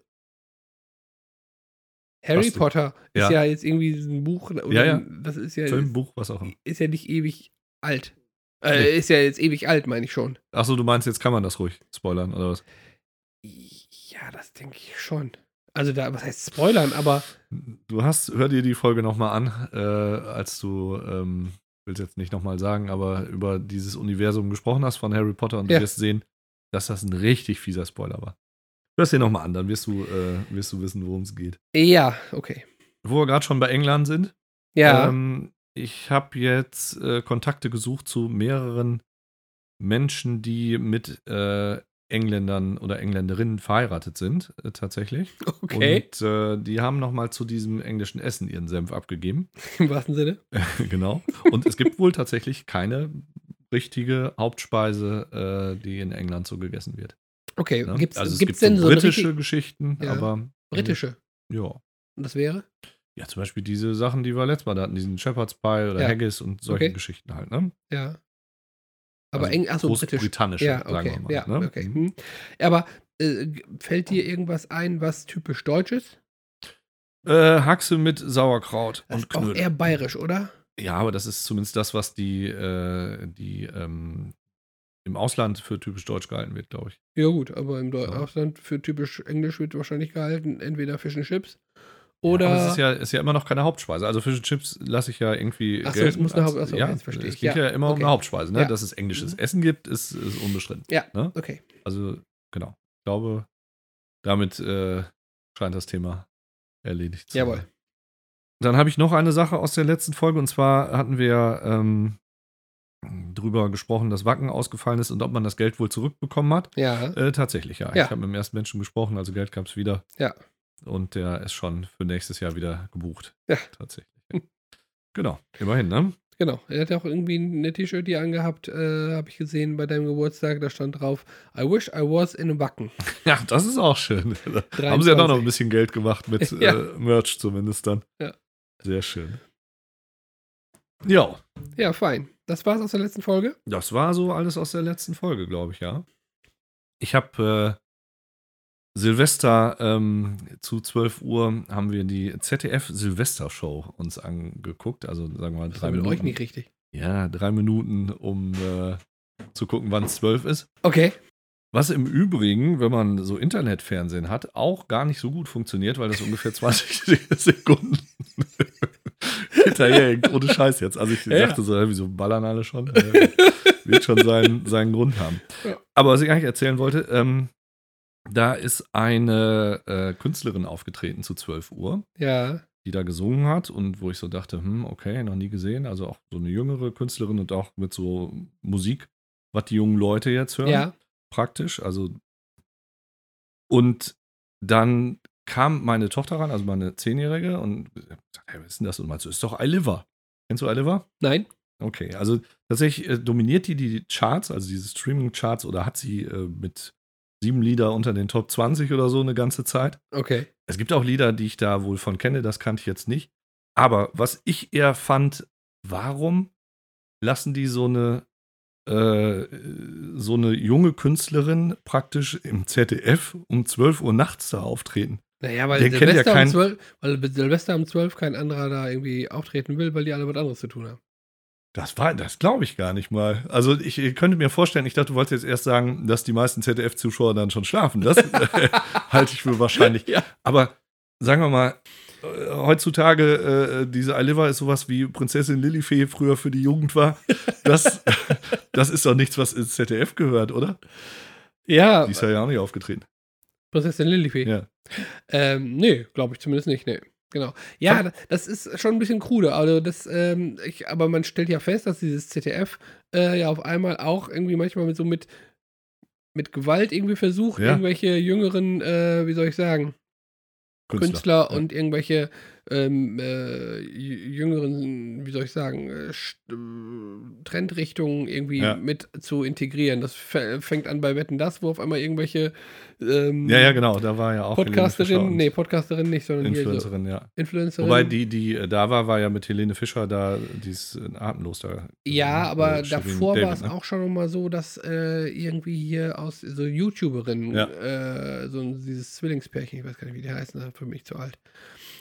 B: Harry
A: Was du-
B: Potter ist
A: Ja.
B: ja jetzt irgendwie ein Buch, oder
A: Ja, ja.
B: das ist ja,
A: Film, Buch, was auch immer.
B: ist ja nicht ewig alt. Äh,
A: Nee.
B: Ist ja jetzt ewig alt, meine ich schon.
A: Achso, du meinst, jetzt kann man das ruhig spoilern, oder was?
B: Ja, das denke ich schon. Also da, was heißt Spoilern, aber
A: Du hast, hör dir die Folge nochmal an, äh, als du, ähm, will es jetzt nicht nochmal sagen, aber über dieses Universum gesprochen hast von Harry Potter und
B: Ja.
A: du wirst sehen, dass das ein richtig fieser Spoiler war. Hör es dir nochmal an, dann wirst du, äh, wirst du wissen, worum es geht.
B: ja, okay.
A: Wo wir gerade schon bei England sind,
B: Ja,
A: ähm, ich habe jetzt äh, Kontakte gesucht zu mehreren Menschen, die mit äh, Engländern oder Engländerinnen verheiratet sind, äh, tatsächlich.
B: okay.
A: Und äh, die haben nochmal zu diesem englischen Essen ihren Senf abgegeben.
B: Im wahrsten Sinne.
A: genau. Und es gibt wohl tatsächlich keine richtige Hauptspeise, äh, die in England so gegessen wird.
B: Okay,
A: Ne?
B: gibt's,
A: also es
B: gibt's
A: gibt
B: denn so
A: britische
B: richtig-
A: Geschichten,
B: Ja.
A: aber
B: britische?
A: ja.
B: Und das wäre?
A: Ja, zum Beispiel diese Sachen, die wir letztes Mal da hatten, diesen Shepherd's Pie oder
B: Ja.
A: Haggis und solche
B: Okay.
A: Geschichten halt, ne?
B: Ja. Aber
A: Also
B: eng, achso, britisch. Ja,
A: sagen
B: okay.
A: wir mal.
B: ja,
A: ne?
B: okay. Hm. Aber äh, fällt dir irgendwas ein, was typisch deutsch ist?
A: Äh, Haxe mit Sauerkraut
B: Das
A: und
B: ist auch
A: Knödel.
B: eher bayerisch, oder?
A: Ja, aber das ist zumindest das, was die, äh, die ähm, im Ausland für typisch deutsch gehalten wird, glaube ich.
B: Ja, gut, aber im
A: Ja.
B: Ausland für typisch Englisch wird wahrscheinlich gehalten, entweder Fish and Chips oder.
A: aber es ist ja, ist ja immer noch keine Hauptspeise. Also Fish and Chips lasse ich ja irgendwie.
B: Ach so,
A: gelten
B: es muss eine
A: als-
B: Haupt- ach so,
A: ja,
B: jetzt verstehe
A: Es
B: ich.
A: geht
B: Ja,
A: ja, immer um
B: okay.
A: eine Hauptspeise. Ne?
B: Ja.
A: Dass es englisches
B: Mhm.
A: Essen gibt, ist, ist unbestritten.
B: ja,
A: Ne?
B: okay.
A: Also, genau. Ich glaube, damit äh, scheint das Thema erledigt zu
B: Jawohl.
A: sein. Dann habe ich noch eine Sache aus der letzten Folge und zwar hatten wir ähm, drüber gesprochen, dass Wacken ausgefallen ist und ob man das Geld wohl zurückbekommen hat.
B: Ja.
A: Äh, tatsächlich, ja.
B: Ja.
A: Ich habe mit dem ersten Menschen gesprochen, also Geld gab es wieder.
B: Ja.
A: Und der ist schon für nächstes Jahr wieder gebucht.
B: Ja.
A: Tatsächlich. genau, immerhin, ne?
B: Genau. Er hat auch irgendwie ein T-Shirt hier angehabt, äh, habe ich gesehen bei deinem Geburtstag. Da stand drauf: I wish I was in Wacken.
A: Ja, das ist auch schön. Da haben sie ja doch noch ein
B: 23.
A: bisschen Geld gemacht mit
B: Ja.
A: äh, Merch zumindest dann.
B: Ja.
A: Sehr schön. Ja,
B: Ja, fein. Das war's aus der letzten Folge.
A: das war so alles aus der letzten Folge, glaube ich, ja. Ich habe äh, Silvester ähm, zu 12 Uhr haben wir die ZDF Silvester-Show uns angeguckt. Also sagen wir mal drei Minuten.
B: euch nicht richtig.
A: Ja, drei Minuten, um äh, zu gucken, wann es zwölf ist.
B: Okay.
A: Was im Übrigen, wenn man so Internetfernsehen hat, auch gar nicht so gut funktioniert, weil das ungefähr 20 Sekunden hinterher. Ohne Scheiß jetzt. Also ich
B: Ja.
A: dachte so, wieso ballern alle schon? Wird schon seinen, seinen Grund haben.
B: Ja.
A: Aber was ich eigentlich erzählen wollte, ähm, da ist eine äh, Künstlerin aufgetreten zu 12 Uhr,
B: Ja.
A: die da gesungen hat und wo ich so dachte, hm, okay, noch nie gesehen. Also auch so eine jüngere Künstlerin und auch mit so Musik, was die jungen Leute jetzt hören
B: Ja.
A: praktisch. Also und dann kam meine Tochter ran, also meine Zehnjährige, und sagt, hey, was ist denn das? Und meinst du, ist doch iLiver. Kennst du iLiver?
B: Nein.
A: Okay, also tatsächlich äh, dominiert die die Charts, also diese Streaming-Charts, oder hat sie äh, mit sieben Lieder unter den Top 20 oder so eine ganze Zeit.
B: Okay.
A: Es gibt auch Lieder, die ich da wohl von kenne, das kannte ich jetzt nicht. Aber was ich eher fand, warum lassen die so eine äh, so eine junge Künstlerin praktisch im ZDF um 12 Uhr nachts da auftreten?
B: Naja, weil
A: kennt ja
B: Silvester,
A: keinen-
B: um 12, weil Silvester um 12 kein anderer da irgendwie auftreten will, weil die alle was anderes zu tun haben.
A: Das war, das glaube ich gar nicht mal. Also ich äh, könnte mir vorstellen, ich dachte, du wolltest jetzt erst sagen, dass die meisten ZDF-Zuschauer dann schon schlafen. Das äh, halte ich für wahrscheinlich.
B: Ja.
A: Aber sagen wir mal, äh, heutzutage, äh, diese iLiver ist sowas wie Prinzessin Lilifee früher für die Jugend war. Das, das ist doch nichts, was ins ZDF gehört, oder?
B: Ja,
A: Die ist ja ja auch nicht aufgetreten.
B: Prinzessin Lilifee.
A: Ja.
B: Ähm, nee, glaube ich zumindest nicht, nee. Genau. Ja, da- das ist schon ein bisschen krude. Also das, ähm, ich, aber man stellt ja fest, dass dieses ZDF äh, ja auf einmal auch irgendwie manchmal mit so mit, mit Gewalt irgendwie versucht,
A: Ja.
B: irgendwelche jüngeren, äh, wie soll ich sagen, Künstler,
A: Ja.
B: und irgendwelche ähm, äh, jü- jüngeren, wie soll ich sagen, äh, äh, Trendrichtungen irgendwie
A: Ja.
B: mit zu integrieren. Das fä- fängt an bei Wetten das, wo auf einmal irgendwelche ähm,
A: Ja, ja, genau. Da war ja auch
B: Podcasterin, nee, Podcasterin nicht, sondern hier so
A: Influencerin, ja.
B: Influencerin.
A: Wobei die, die äh, da war, war ja mit Helene Fischer da, die ist äh, atemlos da.
B: ja,
A: Äh,
B: aber davor war es
A: ne?
B: auch schon mal so, dass irgendwie hier aus so YouTuberinnen,
A: Ja.
B: so dieses Zwillingspärchen, ich weiß gar nicht, wie die heißen, für mich zu alt.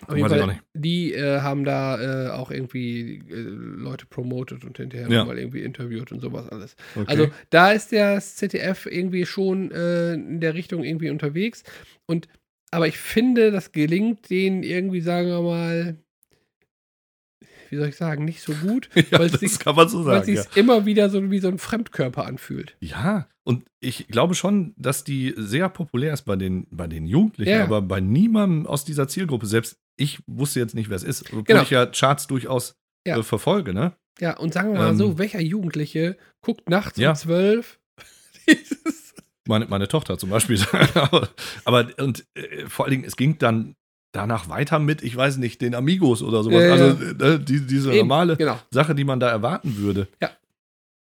B: Auf jeden Fall, die äh, haben da äh, auch irgendwie äh, Leute promotet und hinterher
A: Ja.
B: mal irgendwie interviewt und sowas alles.
A: Okay.
B: Also da ist das ZDF irgendwie schon äh, in der Richtung irgendwie unterwegs. Und aber ich finde, das gelingt denen irgendwie, sagen wir mal, wie soll ich sagen, nicht so gut,
A: ja,
B: weil es sich,
A: so sagen.
B: es
A: Ja.
B: immer wieder so wie so ein Fremdkörper anfühlt.
A: ja, und ich glaube schon, dass die sehr populär ist bei den, bei den Jugendlichen,
B: Ja.
A: aber bei niemandem aus dieser Zielgruppe. Selbst ich wusste jetzt nicht, wer es ist, obwohl
B: Genau.
A: ich ja Charts durchaus äh, verfolge, ne?
B: Ja, und sagen wir mal
A: Ähm.
B: so, welcher Jugendliche guckt nachts
A: Ja.
B: um zwölf dieses
A: Meine, meine Tochter zum Beispiel. aber, aber und äh, vor allen Dingen, es ging dann danach weiter mit, ich weiß nicht, den Amigos oder sowas.
B: Ja, ja.
A: Also äh, die, diese
B: Eben,
A: normale
B: Genau.
A: Sache, die man da erwarten würde.
B: Ja.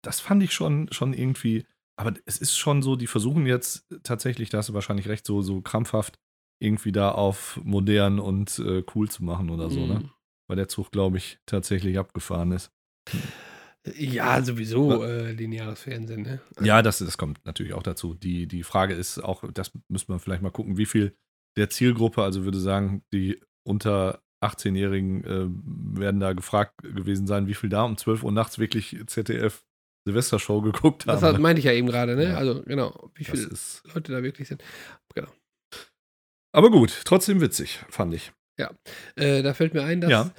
A: Das fand ich schon, schon irgendwie, aber es ist schon so, die versuchen jetzt tatsächlich, da hast du wahrscheinlich recht, so, so krampfhaft irgendwie da auf modern und äh, cool zu machen oder so, ne?
B: Mhm.
A: Weil der Zug, glaube ich, tatsächlich abgefahren ist.
B: Ja, sowieso äh, lineares Fernsehen, ne?
A: Ja, das, das kommt natürlich auch dazu. Die, die Frage ist auch, das müsste man vielleicht mal gucken, wie viel der Zielgruppe, also würde sagen, die unter 18-Jährigen äh, werden da gefragt gewesen sein, wie viel da um 12 Uhr nachts wirklich ZDF Silvestershow geguckt haben.
B: Das meinte ich ja eben gerade, ne?
A: Ja.
B: Also genau, wie viele Leute da wirklich sind. Genau.
A: aber gut, trotzdem witzig, fand ich.
B: Äh, da fällt mir ein, dass.
A: Ja.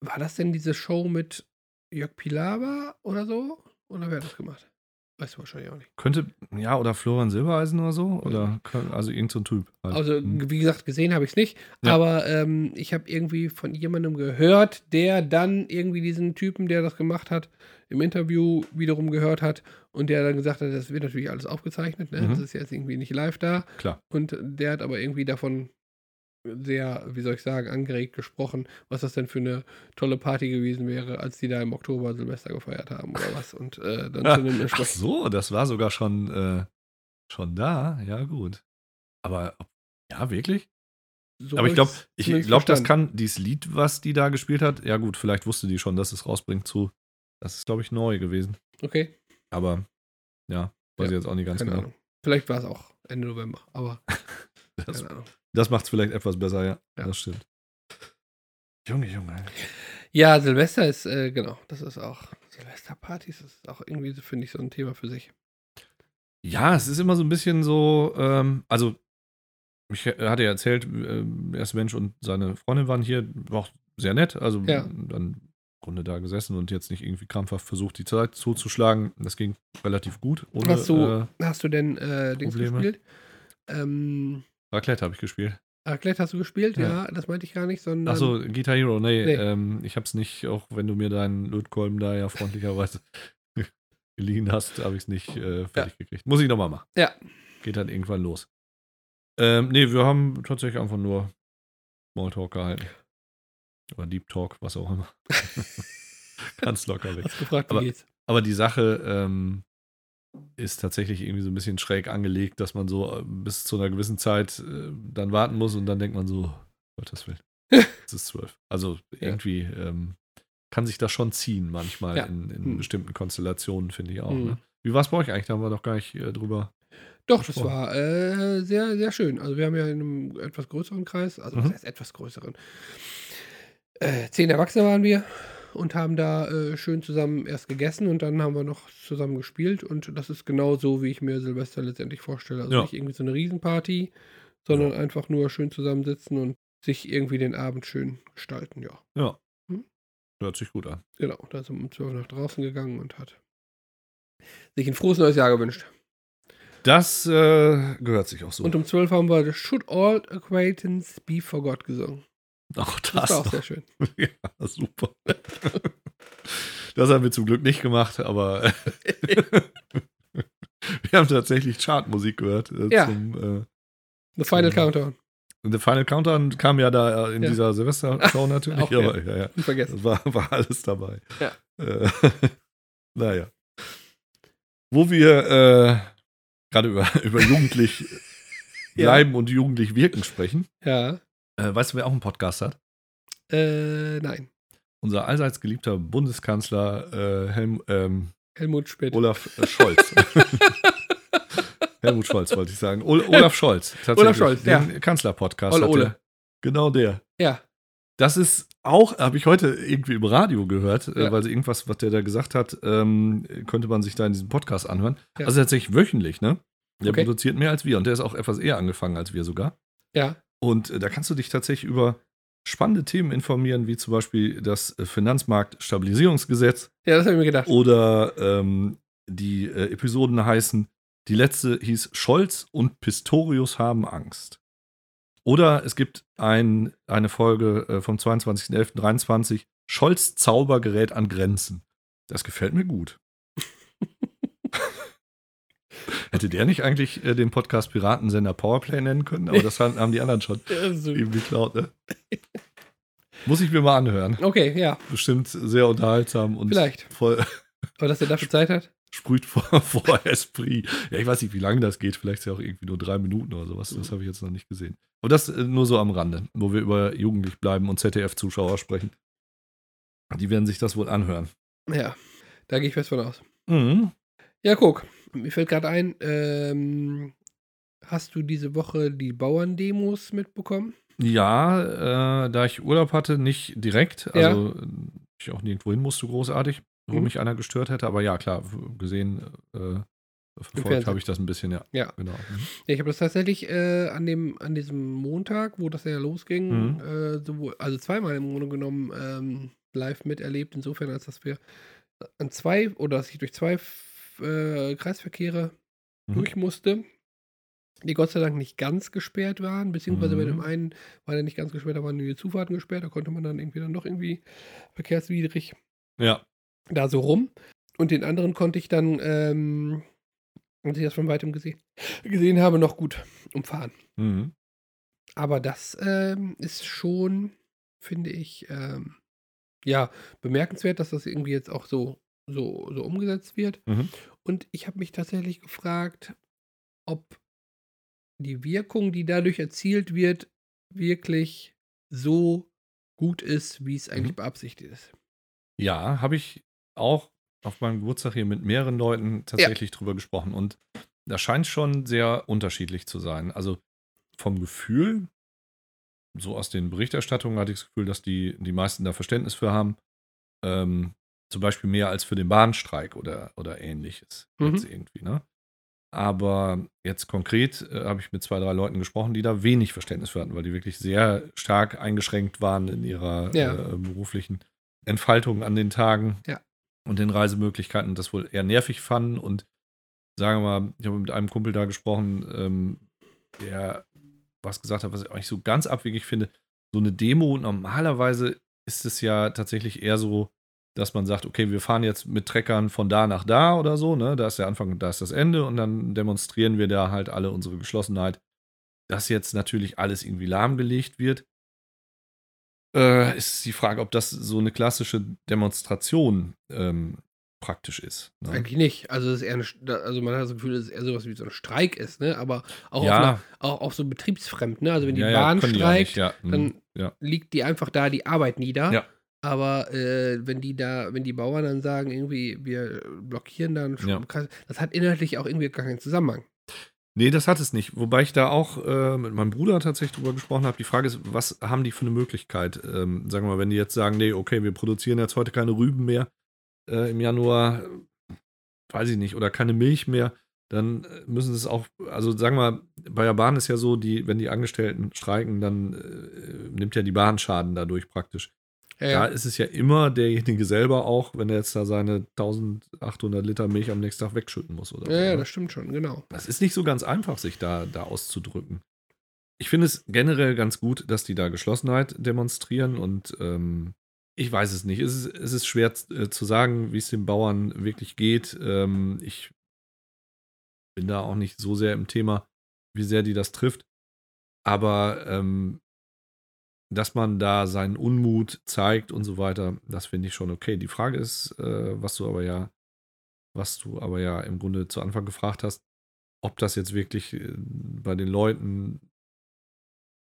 B: War das denn diese Show mit Jörg Pilawa oder so? Oder wer hat das gemacht? Weißt du wahrscheinlich auch nicht.
A: Könnte, ja, oder Florian Silbereisen oder so. Oder also irgend so Typ. Halt.
B: Also,
A: Hm.
B: wie gesagt, gesehen habe ich es nicht.
A: Ja.
B: Aber ähm, ich habe irgendwie von jemandem gehört, der dann irgendwie diesen Typen, der das gemacht hat, im Interview wiederum gehört hat und der dann gesagt hat, das wird natürlich alles aufgezeichnet. Ne?
A: Mhm.
B: Das ist jetzt irgendwie nicht live da.
A: Klar.
B: Und der hat aber irgendwie davon sehr, wie soll ich sagen, angeregt gesprochen, was das denn für eine tolle Party gewesen wäre, als die da im Oktober Silvester gefeiert haben oder was. Und äh, dann zu einem
A: Ach so, das war sogar schon, äh, schon da. Ja, gut. Aber, ja, wirklich?
B: So
A: Aber ich glaube, ich glaube, das kann, dieses Lied, was die da gespielt hat, ja gut, vielleicht wusste die schon, dass es rausbringt zu. Das ist, glaube ich, neu gewesen.
B: Okay,
A: Aber, ja, weiß
B: Ja,
A: ich jetzt auch nicht ganz
B: keine
A: genau.
B: Ahnung. Vielleicht war es auch Ende November, aber
A: Das,
B: keine Ahnung.
A: Das macht es vielleicht etwas besser, ja.
B: Ja.
A: Das stimmt. Junge, Junge.
B: Ja, Silvester ist, äh, genau, das ist auch, Silvesterpartys ist auch irgendwie, finde ich, so ein Thema für sich.
A: Ja, es ist immer so ein bisschen so, ähm, also ich äh, hatte ja erzählt, der erste Mensch und seine Freundin waren hier, war auch sehr nett, also
B: Ja.
A: dann im Grunde da gesessen und jetzt nicht irgendwie krampfhaft versucht, die Zeit zuzuschlagen. Das ging relativ gut. Ohne,
B: Hast du,
A: äh,
B: hast du denn äh, Dings
A: Probleme?
B: gespielt? Ähm,
A: Raclette habe ich gespielt.
B: Raclette hast du gespielt? Ja.
A: Ja.
B: das meinte ich gar nicht, sondern.
A: Achso, Guitar Hero, nee,
B: Nee.
A: Ähm, ich habe es nicht, auch wenn du mir deinen Lötkolben da ja freundlicherweise geliehen hast, habe ich es nicht äh, fertig gekriegt. Muss ich nochmal machen.
B: Ja.
A: Geht dann irgendwann los. Ähm, nee, wir haben tatsächlich einfach nur Smalltalk gehalten. Oder Deep Talk, was auch immer. Ganz locker weg.
B: Hast gefragt, wie
A: Aber-? Aber die Sache ähm, ist tatsächlich irgendwie so ein bisschen schräg angelegt, dass man so äh, bis zu einer gewissen Zeit äh, dann warten muss und dann denkt man so, Gottes Willen, es ist zwölf. Also irgendwie ähm, kann sich das schon ziehen manchmal
B: Ja.
A: in, in
B: Hm.
A: bestimmten Konstellationen, finde ich auch.
B: Hm.
A: Ne? Wie war es bei euch eigentlich? Da haben wir doch gar nicht äh, drüber.
B: Doch, das war äh, sehr, sehr schön. Also wir haben ja in einem etwas größeren Kreis, also
A: Mhm.
B: heißt etwas größeren? Äh, zehn Erwachsene waren wir und haben da äh, schön zusammen erst gegessen und dann haben wir noch zusammen gespielt und das ist genau so, wie ich mir Silvester letztendlich vorstelle. Also
A: Ja.
B: nicht irgendwie so eine Riesenparty, sondern einfach nur schön zusammensitzen und sich irgendwie den Abend schön gestalten, ja.
A: Ja.
B: Hm?
A: Hört sich gut an.
B: Genau, da sind wir um 12 nach draußen gegangen und hat sich ein frohes neues Jahr gewünscht.
A: Das äh, gehört sich auch so.
B: Und um 12 haben wir Should All Acquaintance Be Forgot gesungen.
A: Auch
B: Das,
A: das
B: war auch
A: noch.
B: sehr schön.
A: Ja, super. Das haben wir zum Glück nicht gemacht, aber wir haben tatsächlich Chartmusik gehört. Äh,
B: Ja.
A: Zum, äh,
B: The Final
A: Mhm.
B: Countdown.
A: The Final Countdown kam ja da äh, in
B: Ja.
A: dieser Silvester-Show natürlich,
B: Auch, ja.
A: aber ja, ja,
B: Unvergessen.
A: das war, war alles dabei.
B: Ja.
A: Äh, naja. Wo wir äh, gerade über, über jugendlich bleiben und jugendlich wirken sprechen,
B: Ja.
A: Äh, weißt du, wer auch einen Podcast hat?
B: Äh, nein.
A: Unser allseits geliebter Bundeskanzler äh, Helm, ähm,
B: Helmut Schmidt.
A: Olaf äh, Scholz. Helmut Scholz wollte ich sagen. Ol Olaf Scholz. Tatsächlich.
B: Olaf Scholz,
A: den Kanzler-Podcast.
B: Ole
A: hat
B: Ole.
A: Genau der.
B: Ja.
A: Das ist auch, habe ich heute irgendwie im Radio gehört, äh,
B: Ja.
A: weil sie irgendwas, was der da gesagt hat, ähm, könnte man sich da in diesem Podcast anhören.
B: Ja.
A: Also tatsächlich wöchentlich, ne? Der
B: Okay.
A: produziert mehr als wir und der ist auch etwas eher angefangen als wir sogar.
B: Ja.
A: Und äh, da kannst du dich tatsächlich über spannende Themen informieren, wie zum Beispiel das äh, Finanzmarktstabilisierungsgesetz
B: Ja, das habe ich mir gedacht.
A: oder ähm, die äh, Episoden heißen, die letzte hieß Scholz und Pistorius haben Angst. Oder es gibt ein, eine Folge äh, vom 22.11.23, Scholz Zauber gerät an Grenzen. Das gefällt mir gut. Hätte der nicht eigentlich äh, den Podcast Piratensender Powerplay nennen können? Aber das haben, die anderen schon
B: Ja,
A: geklaut, ne? Muss ich mir mal anhören.
B: Okay, ja,
A: Bestimmt sehr unterhaltsam und
B: vielleicht.
A: voll,
B: Aber dass er dafür Zeit hat?
A: sprüht vor, vor Esprit. Ja, ich weiß nicht, wie lange das geht. Vielleicht ist ja auch irgendwie nur drei Minuten oder sowas. Das habe ich jetzt noch nicht gesehen. Aber das äh, nur so am Rande, wo wir über Jugendlich bleiben und ZDF-Zuschauer sprechen. Die werden sich das wohl anhören.
B: Ja, da gehe ich fest von aus.
A: Mhm.
B: Ja, guck, mir fällt gerade ein, ähm, hast du diese Woche die Bauerndemos mitbekommen?
A: Ja, äh, da ich Urlaub hatte, nicht direkt.
B: Ja.
A: Also ich auch nirgendwo hin musste, großartig, wo
B: Mhm.
A: mich einer gestört hätte. Aber ja, klar, gesehen, äh, verfolgt habe ich das ein bisschen, ja.
B: Ja.
A: Genau. Mhm.
B: Ja, ich habe das tatsächlich äh, an, dem, an diesem Montag, wo das ja losging,
A: Mhm.
B: äh, sowohl, also zweimal im Grunde genommen ähm, live miterlebt, insofern, als dass wir an zwei oder dass ich durch zwei äh, Kreisverkehre
A: Mhm.
B: durch musste, die Gott sei Dank nicht ganz gesperrt waren, beziehungsweise bei dem
A: Mhm.
B: einen war der nicht ganz gesperrt, da waren die Zufahrten gesperrt, da konnte man dann irgendwie dann doch irgendwie verkehrswidrig
A: Ja.
B: da so rum. Und den anderen konnte ich dann, ähm, als ich das von weitem gesehen, gesehen habe, noch gut umfahren.
A: Mhm.
B: Aber das ähm, ist schon, finde ich, ähm, ja, bemerkenswert, dass das irgendwie jetzt auch so, so, so umgesetzt wird.
A: Mhm.
B: Und ich habe mich tatsächlich gefragt, ob die Wirkung, die dadurch erzielt wird, wirklich so gut ist, wie es eigentlich
A: Mhm.
B: beabsichtigt ist.
A: Ja, habe ich auch auf meinem Geburtstag hier mit mehreren Leuten tatsächlich drüber gesprochen. Und das scheint schon sehr unterschiedlich zu sein. Also vom Gefühl, so aus den Berichterstattungen hatte ich das Gefühl, dass die, die meisten da Verständnis für haben. Ähm, zum Beispiel mehr als für den Bahnstreik oder, oder ähnliches.
B: Mhm.
A: Jetzt irgendwie, ne? Aber jetzt konkret äh, habe ich mit zwei, drei Leuten gesprochen, die da wenig Verständnis für hatten, weil die wirklich sehr stark eingeschränkt waren in ihrer
B: Ja.
A: äh, beruflichen Entfaltung an den Tagen
B: Ja.
A: und den Reisemöglichkeiten und das wohl eher nervig fanden. Und sagen wir mal, ich habe mit einem Kumpel da gesprochen, ähm, der was gesagt hat, was ich nicht so ganz abwegig finde. So eine Demo, normalerweise ist es ja tatsächlich eher so, dass man sagt, okay, wir fahren jetzt mit Treckern von da nach da oder so, ne? Da ist der Anfang und da ist das Ende und dann demonstrieren wir da halt alle unsere Geschlossenheit. Dass jetzt natürlich alles irgendwie lahmgelegt wird, äh, ist die Frage, ob das so eine klassische Demonstration ähm, praktisch ist. Ne?
B: Eigentlich nicht. Also, es ist eher eine, also man hat das Gefühl, dass es eher sowas wie so ein Streik ist, ne? Aber auch,
A: Ja.
B: auf einer, auch, auch so betriebsfremd, ne? Also wenn die
A: Ja, ja,
B: Bahn
A: ja
B: streikt,
A: nicht, ja. Mhm.
B: dann
A: ja.
B: liegt die einfach da die Arbeit nieder. Aber äh, wenn die da, wenn die Bauern dann sagen, irgendwie, wir blockieren dann,
A: Ja.
B: das hat inhaltlich auch irgendwie gar keinen Zusammenhang.
A: Nee, das hat es nicht. Wobei ich da auch äh, mit meinem Bruder tatsächlich drüber gesprochen habe. Die Frage ist, was haben die für eine Möglichkeit? Ähm, sagen wir mal, wenn die jetzt sagen, nee, okay, wir produzieren jetzt heute keine Rüben mehr äh, im Januar, weiß ich nicht, oder keine Milch mehr, dann äh, müssen sie es auch, also sagen wir bei der Bahn ist ja so, die, wenn die Angestellten streiken, dann äh, nimmt ja die Bahn Schaden dadurch praktisch.
B: Ja,
A: Da ist es ja immer derjenige selber auch, wenn er jetzt da seine 1800 Liter Milch am nächsten Tag wegschütten muss oder
B: ja,
A: so.
B: ja,
A: ne?
B: das stimmt schon, genau.
A: Das ist nicht so ganz einfach, sich da, da auszudrücken. Ich finde es generell ganz gut, dass die da Geschlossenheit demonstrieren und ähm, ich weiß es nicht. Es ist, es ist schwer äh, zu sagen, wie es den Bauern wirklich geht. Ähm, ich bin da auch nicht so sehr im Thema, wie sehr die das trifft. Aber ähm, dass man da seinen Unmut zeigt und so weiter, das finde ich schon okay. Die Frage ist, äh, was du aber ja, was du aber ja im Grunde zu Anfang gefragt hast, ob das jetzt wirklich äh, bei den Leuten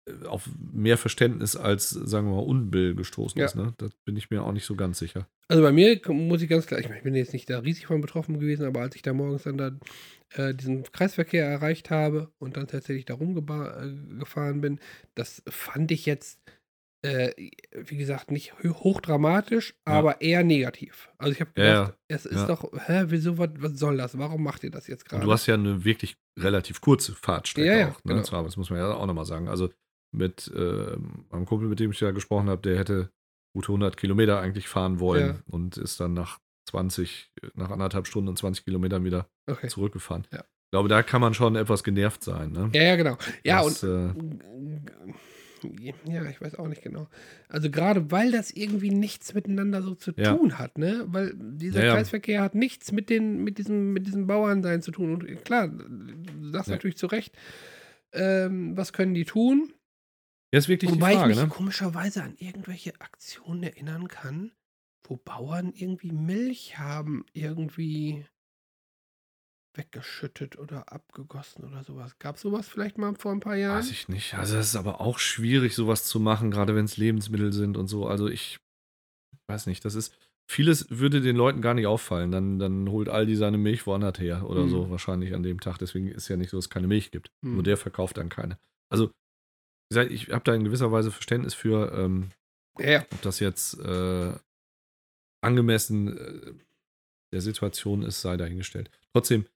A: äh, auf mehr Verständnis als, sagen wir mal, Unbill gestoßen
B: Ja.
A: ist. Ne? Das bin ich mir auch nicht so ganz sicher.
B: Also bei mir muss ich ganz klar, ich, meine, ich bin jetzt nicht da riesig von betroffen gewesen, aber als ich da morgens dann da äh, diesen Kreisverkehr erreicht habe und dann tatsächlich da rumgefahren bin, das fand ich jetzt, äh, wie gesagt, nicht ho- hochdramatisch,
A: Ja.
B: aber eher negativ. Also ich habe
A: Ja,
B: gedacht, es ist
A: ja.
B: doch, hä, wieso, was, was soll das? Warum macht ihr das jetzt gerade?
A: du hast ja eine wirklich relativ kurze Fahrtstrecke
B: Ja, ja,
A: auch, ne,
B: genau.
A: Das muss man ja auch nochmal sagen. Also mit äh, meinem Kumpel, mit dem ich da gesprochen habe, der hätte gute 100 Kilometer eigentlich fahren wollen
B: Ja.
A: und ist dann nach 20, nach anderthalb Stunden und 20 Kilometern wieder
B: Okay.
A: zurückgefahren.
B: Ja.
A: Ich glaube, da kann man schon etwas genervt sein. Ne?
B: Ja, ja, genau. Ja,
A: Das,
B: und
A: äh,
B: ja, ich weiß auch nicht genau. Also gerade weil das irgendwie nichts miteinander so zu
A: Ja.
B: tun hat, ne? Weil dieser
A: Ja, ja.
B: Kreisverkehr hat nichts mit den, mit diesem, mit diesem Bauernsein zu tun. Und klar, du sagst
A: Ja.
B: natürlich zu Recht, ähm, was können die tun?
A: ja, ist wirklich
B: Wobei
A: die Frage.
B: ich mich
A: Ne?
B: komischerweise an irgendwelche Aktionen erinnern kann, wo Bauern irgendwie Milch haben, irgendwie weggeschüttet oder abgegossen oder sowas. Gab es sowas vielleicht mal vor ein paar Jahren?
A: Weiß ich nicht. Also es ist aber auch schwierig, sowas zu machen, gerade wenn es Lebensmittel sind und so. Also ich weiß nicht, das ist. Vieles würde den Leuten gar nicht auffallen. Dann, dann holt Aldi seine Milch woanders her oder
B: Hm.
A: so, wahrscheinlich an dem Tag. Deswegen ist ja nicht so, dass es keine Milch gibt.
B: Hm.
A: Nur der verkauft dann keine. Also, ich habe da in gewisser Weise Verständnis für, ähm,
B: ja.
A: ob das jetzt äh, angemessen äh, der Situation ist, sei dahingestellt. Trotzdem,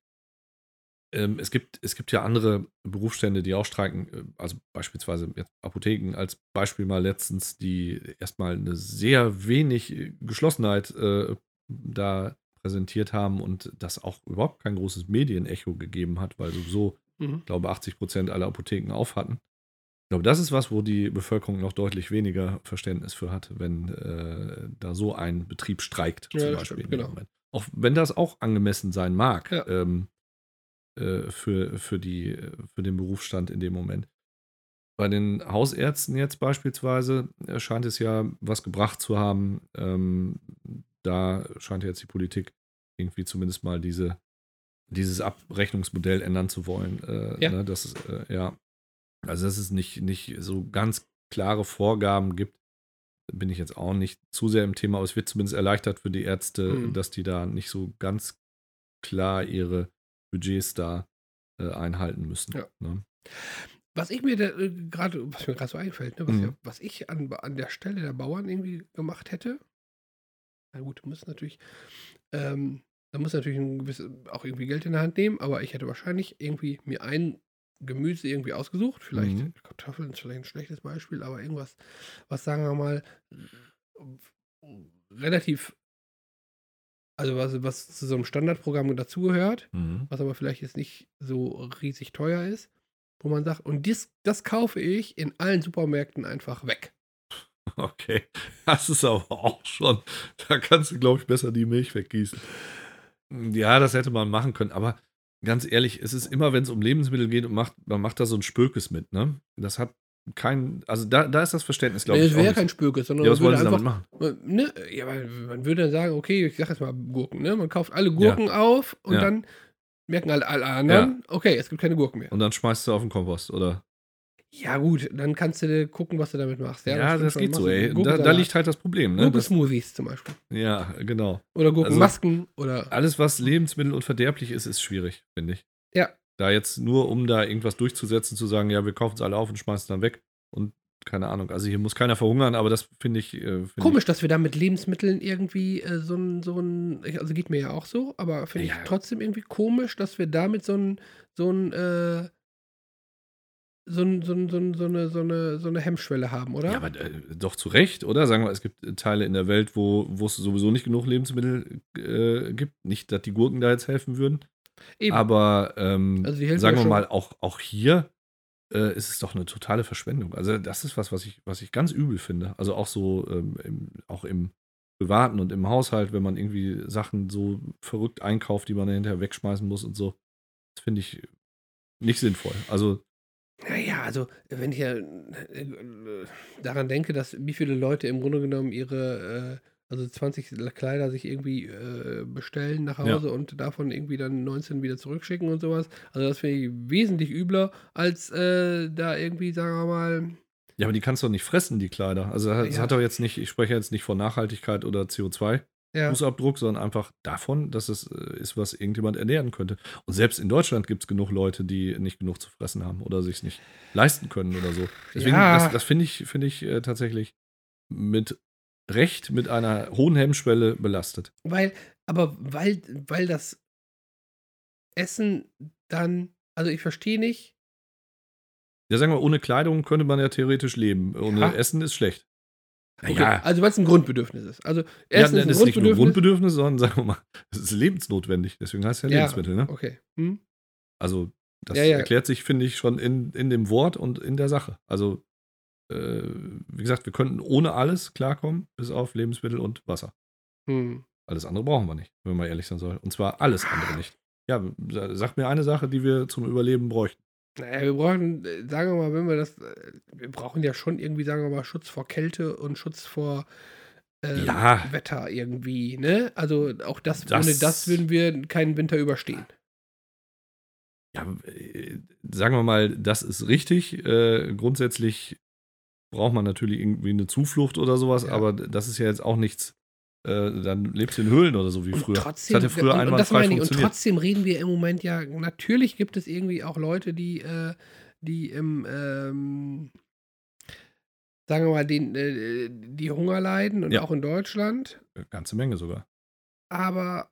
A: ähm, es, gibt, es gibt ja andere Berufsstände, die auch streiken, äh, also beispielsweise jetzt Apotheken als Beispiel mal letztens, die erstmal eine sehr wenig äh, Geschlossenheit äh, da präsentiert haben und das auch überhaupt kein großes Medienecho gegeben hat, weil sowieso,
B: Mhm.
A: ich glaube, 80 Prozent aller Apotheken auf hatten. Ich glaube, das ist was, wo die Bevölkerung noch deutlich weniger Verständnis für hat, wenn äh, da so ein Betrieb streikt.
B: Ja,
A: zum Beispiel
B: stimmt, genau.
A: Moment. Auch wenn das auch angemessen sein mag
B: Ja.
A: ähm, äh, für, für, die, für den Berufsstand in dem Moment. Bei den Hausärzten jetzt beispielsweise äh, scheint es ja was gebracht zu haben. Ähm, da scheint jetzt die Politik irgendwie zumindest mal diese, dieses Abrechnungsmodell ändern zu wollen. Äh,
B: Ja.
A: Ne, das ist, äh, ja. Also, dass es nicht, nicht so ganz klare Vorgaben gibt, bin ich jetzt auch nicht zu sehr im Thema, aber es wird zumindest erleichtert für die Ärzte,
B: Mhm.
A: dass die da nicht so ganz klar ihre Budgets da äh, einhalten müssen.
B: Ja.
A: Ne?
B: Was ich mir äh, gerade, was mir gerade so einfällt, ne, was,
A: Mhm.
B: ja, was ich an, an der Stelle der Bauern irgendwie gemacht hätte, na gut, du musst natürlich, ähm, da muss natürlich ein gewisses, auch irgendwie Geld in der Hand nehmen, aber ich hätte wahrscheinlich irgendwie mir ein Gemüse irgendwie ausgesucht, vielleicht
A: Mhm.
B: Kartoffeln ist vielleicht ein schlechtes Beispiel, aber irgendwas, was sagen wir mal, relativ, also was, was zu so einem Standardprogramm dazugehört,
A: Mhm.
B: was aber vielleicht jetzt nicht so riesig teuer ist, wo man sagt, und dies, das kaufe ich in allen Supermärkten einfach weg.
A: Okay, das ist aber auch schon, da kannst du, glaube ich, besser die Milch weggießen. Ja, das hätte man machen können, aber ganz ehrlich, es ist immer, wenn es um Lebensmittel geht und macht, man macht da so ein Spökes mit, ne? Das hat kein, also da, da ist das Verständnis, glaube
B: Nee,
A: ich,
B: es wäre kein Spökes, sondern
A: Ja, was
B: man
A: wollen
B: würde
A: sie damit
B: einfach,
A: machen?
B: man, ne, ja, man, man würde dann sagen, okay, ich sag jetzt mal Gurken, ne? Man kauft alle Gurken auf und
A: Ja.
B: dann merken alle, alle anderen, okay, es gibt keine Gurken mehr.
A: Und dann schmeißt du auf den Kompost, oder?
B: Ja, gut, dann kannst du gucken, was du damit machst. Ja,
A: Ja, das
B: schon.
A: geht so, ey. Da, da liegt halt das Problem, ne? Das,
B: Gurkensmoothies zum Beispiel.
A: ja, genau.
B: Oder Gurkenmasken oder.
A: Alles, was Lebensmittel und verderblich ist, ist schwierig, finde ich.
B: Ja.
A: Da jetzt nur, um da irgendwas durchzusetzen, zu sagen, ja, wir kaufen es alle auf und schmeißen es dann weg. Und keine Ahnung, also hier muss keiner verhungern, aber das finde ich. Äh, find
B: Komisch, dass wir da mit Lebensmitteln irgendwie äh, so ein, so ein, also geht mir ja auch so, aber finde
A: Ja.
B: ich trotzdem irgendwie komisch, dass wir damit so ein, so ein, äh, so, so, so, so, eine, so, eine, so eine Hemmschwelle haben, oder?
A: ja, aber äh, doch zu Recht, oder? Sagen wir, es gibt äh, Teile in der Welt, wo wo es sowieso nicht genug Lebensmittel äh, gibt. Nicht, dass die Gurken da jetzt helfen würden.
B: Eben.
A: Aber ähm,
B: Also
A: sagen wir
B: schon.
A: mal, auch, auch hier äh, ist es doch eine totale Verschwendung. Also das ist was, was ich, was ich ganz übel finde. Also auch so, ähm, im, auch im Privaten und im Haushalt, wenn man irgendwie Sachen so verrückt einkauft, die man hinterher wegschmeißen muss und so. Das finde ich nicht sinnvoll. Also,
B: Naja, also wenn ich ja äh, äh, daran denke, dass wie viele Leute im Grunde genommen ihre, äh, also 20 Kleider sich irgendwie äh, bestellen nach
A: Ja.
B: Hause und davon irgendwie dann 19 wieder zurückschicken und sowas. Also das finde ich wesentlich übler, als äh, da irgendwie, sagen wir mal,
A: ja, aber die kannst du doch nicht fressen, die Kleider. Also das
B: Ja.
A: hat doch jetzt nicht, ich spreche jetzt nicht von Nachhaltigkeit oder CO2-Fußabdruck,
B: ja,
A: sondern einfach davon, dass es äh, ist, was irgendjemand ernähren könnte. Und selbst in Deutschland gibt es genug Leute, die nicht genug zu fressen haben oder sich nicht leisten können oder so. Deswegen,
B: Ja.
A: das, das finde ich, finde ich äh, tatsächlich mit Recht mit einer hohen Hemmschwelle belastet.
B: weil, aber weil, weil das Essen dann, also ich verstehe nicht,
A: Ja, sagen wir, ohne Kleidung könnte man ja theoretisch leben. Ohne
B: Ja.
A: Essen ist schlecht.
B: Okay, also weil es ein Grundbedürfnis ist. Also
A: ja,
B: Essen
A: das
B: ist
A: ist
B: ein
A: nicht nur
B: Grundbedürfnis.
A: Grundbedürfnis, sondern sagen wir mal, es ist lebensnotwendig. Deswegen heißt es ja
B: Ja.
A: Lebensmittel, ne?
B: Okay. Hm?
A: Also, das
B: Ja, ja.
A: erklärt sich, finde ich, schon in, in dem Wort und in der Sache. Also, äh, wie gesagt, wir könnten ohne alles klarkommen, bis auf Lebensmittel und Wasser.
B: Hm.
A: Alles andere brauchen wir nicht, wenn man ehrlich sein soll. Und zwar alles andere nicht. Ja, sa- sag mir eine Sache, die wir zum Überleben bräuchten.
B: Naja, wir brauchen, äh, sagen wir mal, wenn wir das, äh, wir brauchen ja schon irgendwie, sagen wir mal, Schutz vor Kälte und Schutz vor äh,
A: Ja.
B: Wetter irgendwie, ne? Also auch das,
A: Das-
B: ohne das würden wir keinen Winter überstehen.
A: Ja, äh, sagen wir mal, das ist richtig. Äh, grundsätzlich braucht man natürlich irgendwie eine Zuflucht oder sowas,
B: Ja.
A: aber das ist ja jetzt auch nichts. Äh, dann lebst du in Höhlen oder so wie
B: Und
A: früher.
B: trotzdem,
A: das hat ja früher
B: und, und
A: einwandfrei
B: meine ich, und trotzdem reden wir im Moment ja, natürlich gibt es irgendwie auch Leute, die, äh, die im, ähm, sagen wir mal, den, äh, die Hunger leiden und
A: Ja.
B: auch in Deutschland.
A: Eine ganze Menge sogar.
B: Aber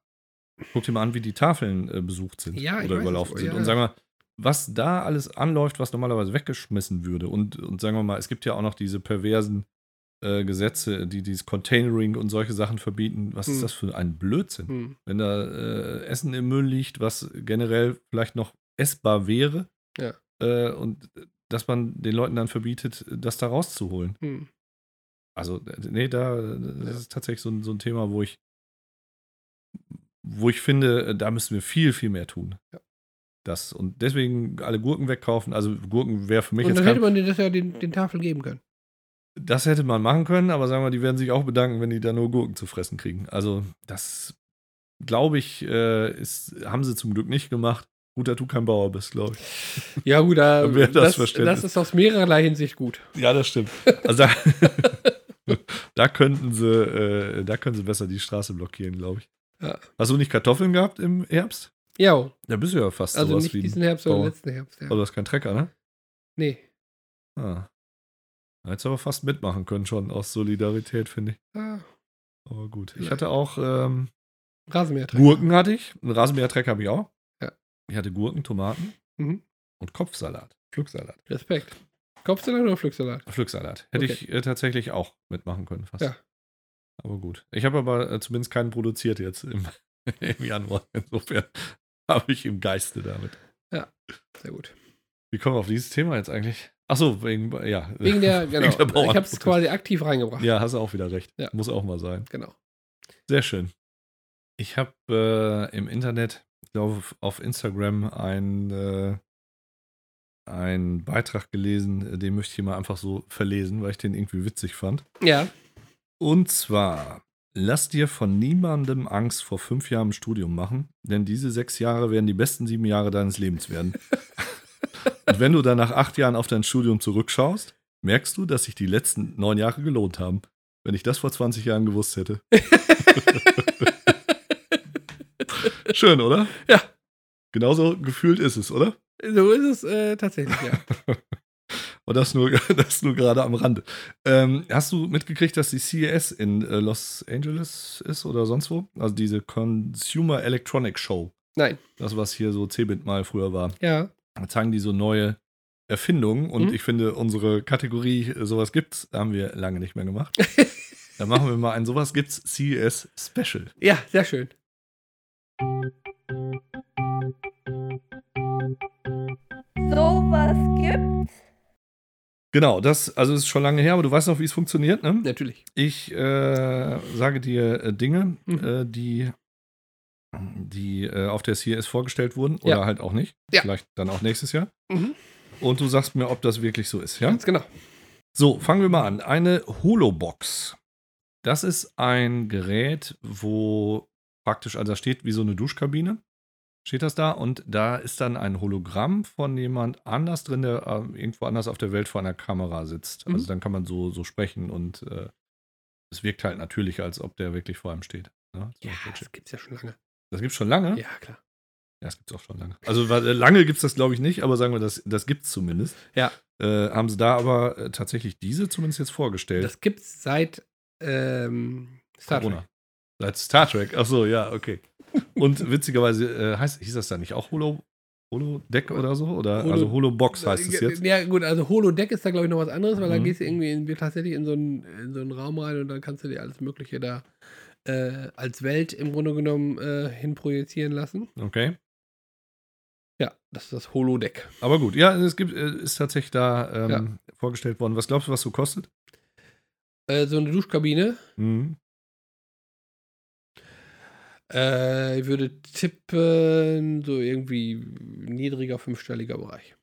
A: Guck dir mal an, wie die Tafeln äh, besucht sind
B: Ja,
A: oder überlaufen sind.
B: ja.
A: Und sagen wir, was da alles anläuft, was normalerweise weggeschmissen würde. Und, und sagen wir mal, es gibt ja auch noch diese perversen äh, Gesetze, die dieses Containering und solche Sachen verbieten. Was
B: Hm.
A: ist das für ein Blödsinn?
B: hm,
A: Wenn da äh, Essen im Müll liegt, was generell vielleicht noch essbar wäre,
B: Ja.
A: äh, und dass man den Leuten dann verbietet, das da rauszuholen.
B: hm.
A: Also, nee, da, das ist tatsächlich so, ein- so ein Thema, wo ich, wo ich finde, da müssen wir viel, viel mehr tun.
B: Ja.
A: Das, und deswegen alle Gurken wegkaufen. Also, Gurken wäre für mich
B: Und
A: jetzt
B: dann hätte man dir das ja den, den Tafeln geben können.
A: Das hätte man machen können, aber sagen wir, die werden sich auch bedanken, wenn die da nur Gurken zu fressen kriegen. Also, das glaube ich, äh, ist, haben sie zum Glück nicht gemacht. Gut, dass du kein Bauer bist, glaube ich.
B: Ja, gut, da,
A: das
B: das, das, ist aus mehrerlei Hinsicht gut.
A: Ja, das stimmt. Also da, da könnten sie, äh, da können sie besser die Straße blockieren, glaube ich.
B: Ja.
A: Hast du nicht Kartoffeln gehabt im Herbst?
B: Ja,
A: Da bist du ja fast
B: also
A: sowas
B: nicht
A: wie.
B: diesen Herbst, sondern
A: Bauer.
B: letzten Herbst. Ja.
A: Aber du hast keinen Trecker, ne?
B: Nee.
A: Ah. Du aber fast mitmachen können, schon aus Solidarität, finde ich.
B: Ah,
A: Aber gut. Ich hatte auch ähm,
B: Rasenmäherträger.
A: Gurken hatte ich. Einen Rasenmähertrecker habe ich auch.
B: Ja.
A: Ich hatte Gurken, Tomaten
B: Mhm.
A: und Kopfsalat. Pflücksalat.
B: Respekt. Kopfsalat oder Pflücksalat?
A: Pflücksalat. Hätte
B: Okay.
A: ich äh, tatsächlich auch mitmachen können, fast.
B: Ja.
A: Aber gut. Ich habe aber äh, zumindest keinen produziert jetzt im, im Januar. Insofern habe ich im Geiste damit.
B: Sehr gut.
A: Wie kommen wir auf dieses Thema jetzt eigentlich? Ach so, wegen, ja.
B: Wegen der, genau. ich habe es quasi aktiv reingebracht.
A: Ja, hast du auch wieder recht.
B: Ja.
A: Muss auch mal sein.
B: Genau.
A: Sehr schön. Ich habe äh, im Internet, ich glaube auf Instagram, äh, einen Beitrag gelesen, äh, den möchte ich hier mal einfach so verlesen, weil ich den irgendwie witzig fand.
B: Ja.
A: Und zwar, lass dir von niemandem Angst vor fünf Jahren im Studium machen, denn diese sechs Jahre werden die besten sieben Jahre deines Lebens werden. Und wenn du dann nach acht Jahren auf dein Studium zurückschaust, merkst du, dass sich die letzten neun Jahre gelohnt haben. Wenn ich das vor 20 Jahren gewusst hätte. Schön, oder?
B: Ja.
A: Genauso gefühlt ist es, oder?
B: so ist es äh, tatsächlich, ja.
A: Und das nur, das nur gerade am Rande. Ähm, hast du mitgekriegt, dass die CES in äh, Los Angeles ist oder sonst wo? Also diese Consumer Electronic Show.
B: Nein.
A: Das, was hier so Cebit mal früher war.
B: Ja.
A: Da zeigen die so neue Erfindungen und
B: Mhm.
A: ich finde, unsere Kategorie äh, sowas gibt's, haben wir lange nicht mehr gemacht. Dann machen wir mal ein sowas gibt's CES Special.
B: Ja, sehr schön.
C: Sowas gibt's.
A: Genau, das, also es ist schon lange her, aber du weißt noch, wie es funktioniert, ne?
B: Natürlich.
A: Ich äh, sage dir äh, Dinge,
B: Mhm.
A: äh, die, die äh, auf der CES vorgestellt wurden oder
B: Ja.
A: halt auch nicht.
B: Ja.
A: Vielleicht dann auch nächstes Jahr.
B: Mhm.
A: Und du sagst mir, ob das wirklich so ist, ja?
B: Ganz genau.
A: So, fangen wir mal an. Eine Holobox. Das ist ein Gerät, wo praktisch, also da steht wie so eine Duschkabine. Steht das da und da ist dann ein Hologramm von jemand anders drin, der äh, irgendwo anders auf der Welt vor einer Kamera sitzt.
B: Mhm.
A: Also dann kann man so, so sprechen und äh, es wirkt halt natürlich, als ob der wirklich vor einem steht. Ne? So
B: Ja, das gibt's ja schon lange.
A: Das gibt's schon lange?
B: Ja, klar.
A: Ja, das gibt's auch schon lange. Also lange gibt's das, glaube ich, nicht, aber sagen wir, das, das gibt's zumindest.
B: Ja.
A: Äh, haben sie da aber äh, tatsächlich diese zumindest jetzt vorgestellt.
B: Das gibt's seit ähm, Star Trek.
A: Corona. Seit Star Trek. Ach so, ja, okay. Und witzigerweise äh, heißt, hieß das dann nicht auch Holo, Holodeck oder so? Oder,
B: Holo-
A: also Holobox heißt es jetzt.
B: Ja, gut, also Holodeck ist da, glaube ich, noch was anderes, weil da
A: Mhm.
B: gehst du irgendwie in, tatsächlich in so, einen, in so einen Raum rein und dann kannst du dir alles Mögliche da äh, als Welt im Grunde genommen äh, hinprojizieren lassen.
A: Okay.
B: Ja, das ist das Holodeck.
A: Aber gut, ja, es gibt, äh, ist tatsächlich da ähm, vorgestellt worden. Was glaubst du, was so kostet?
B: Äh, so eine Duschkabine.
A: Mhm.
B: Äh, ich würde tippen, so irgendwie niedriger fünfstelliger Bereich.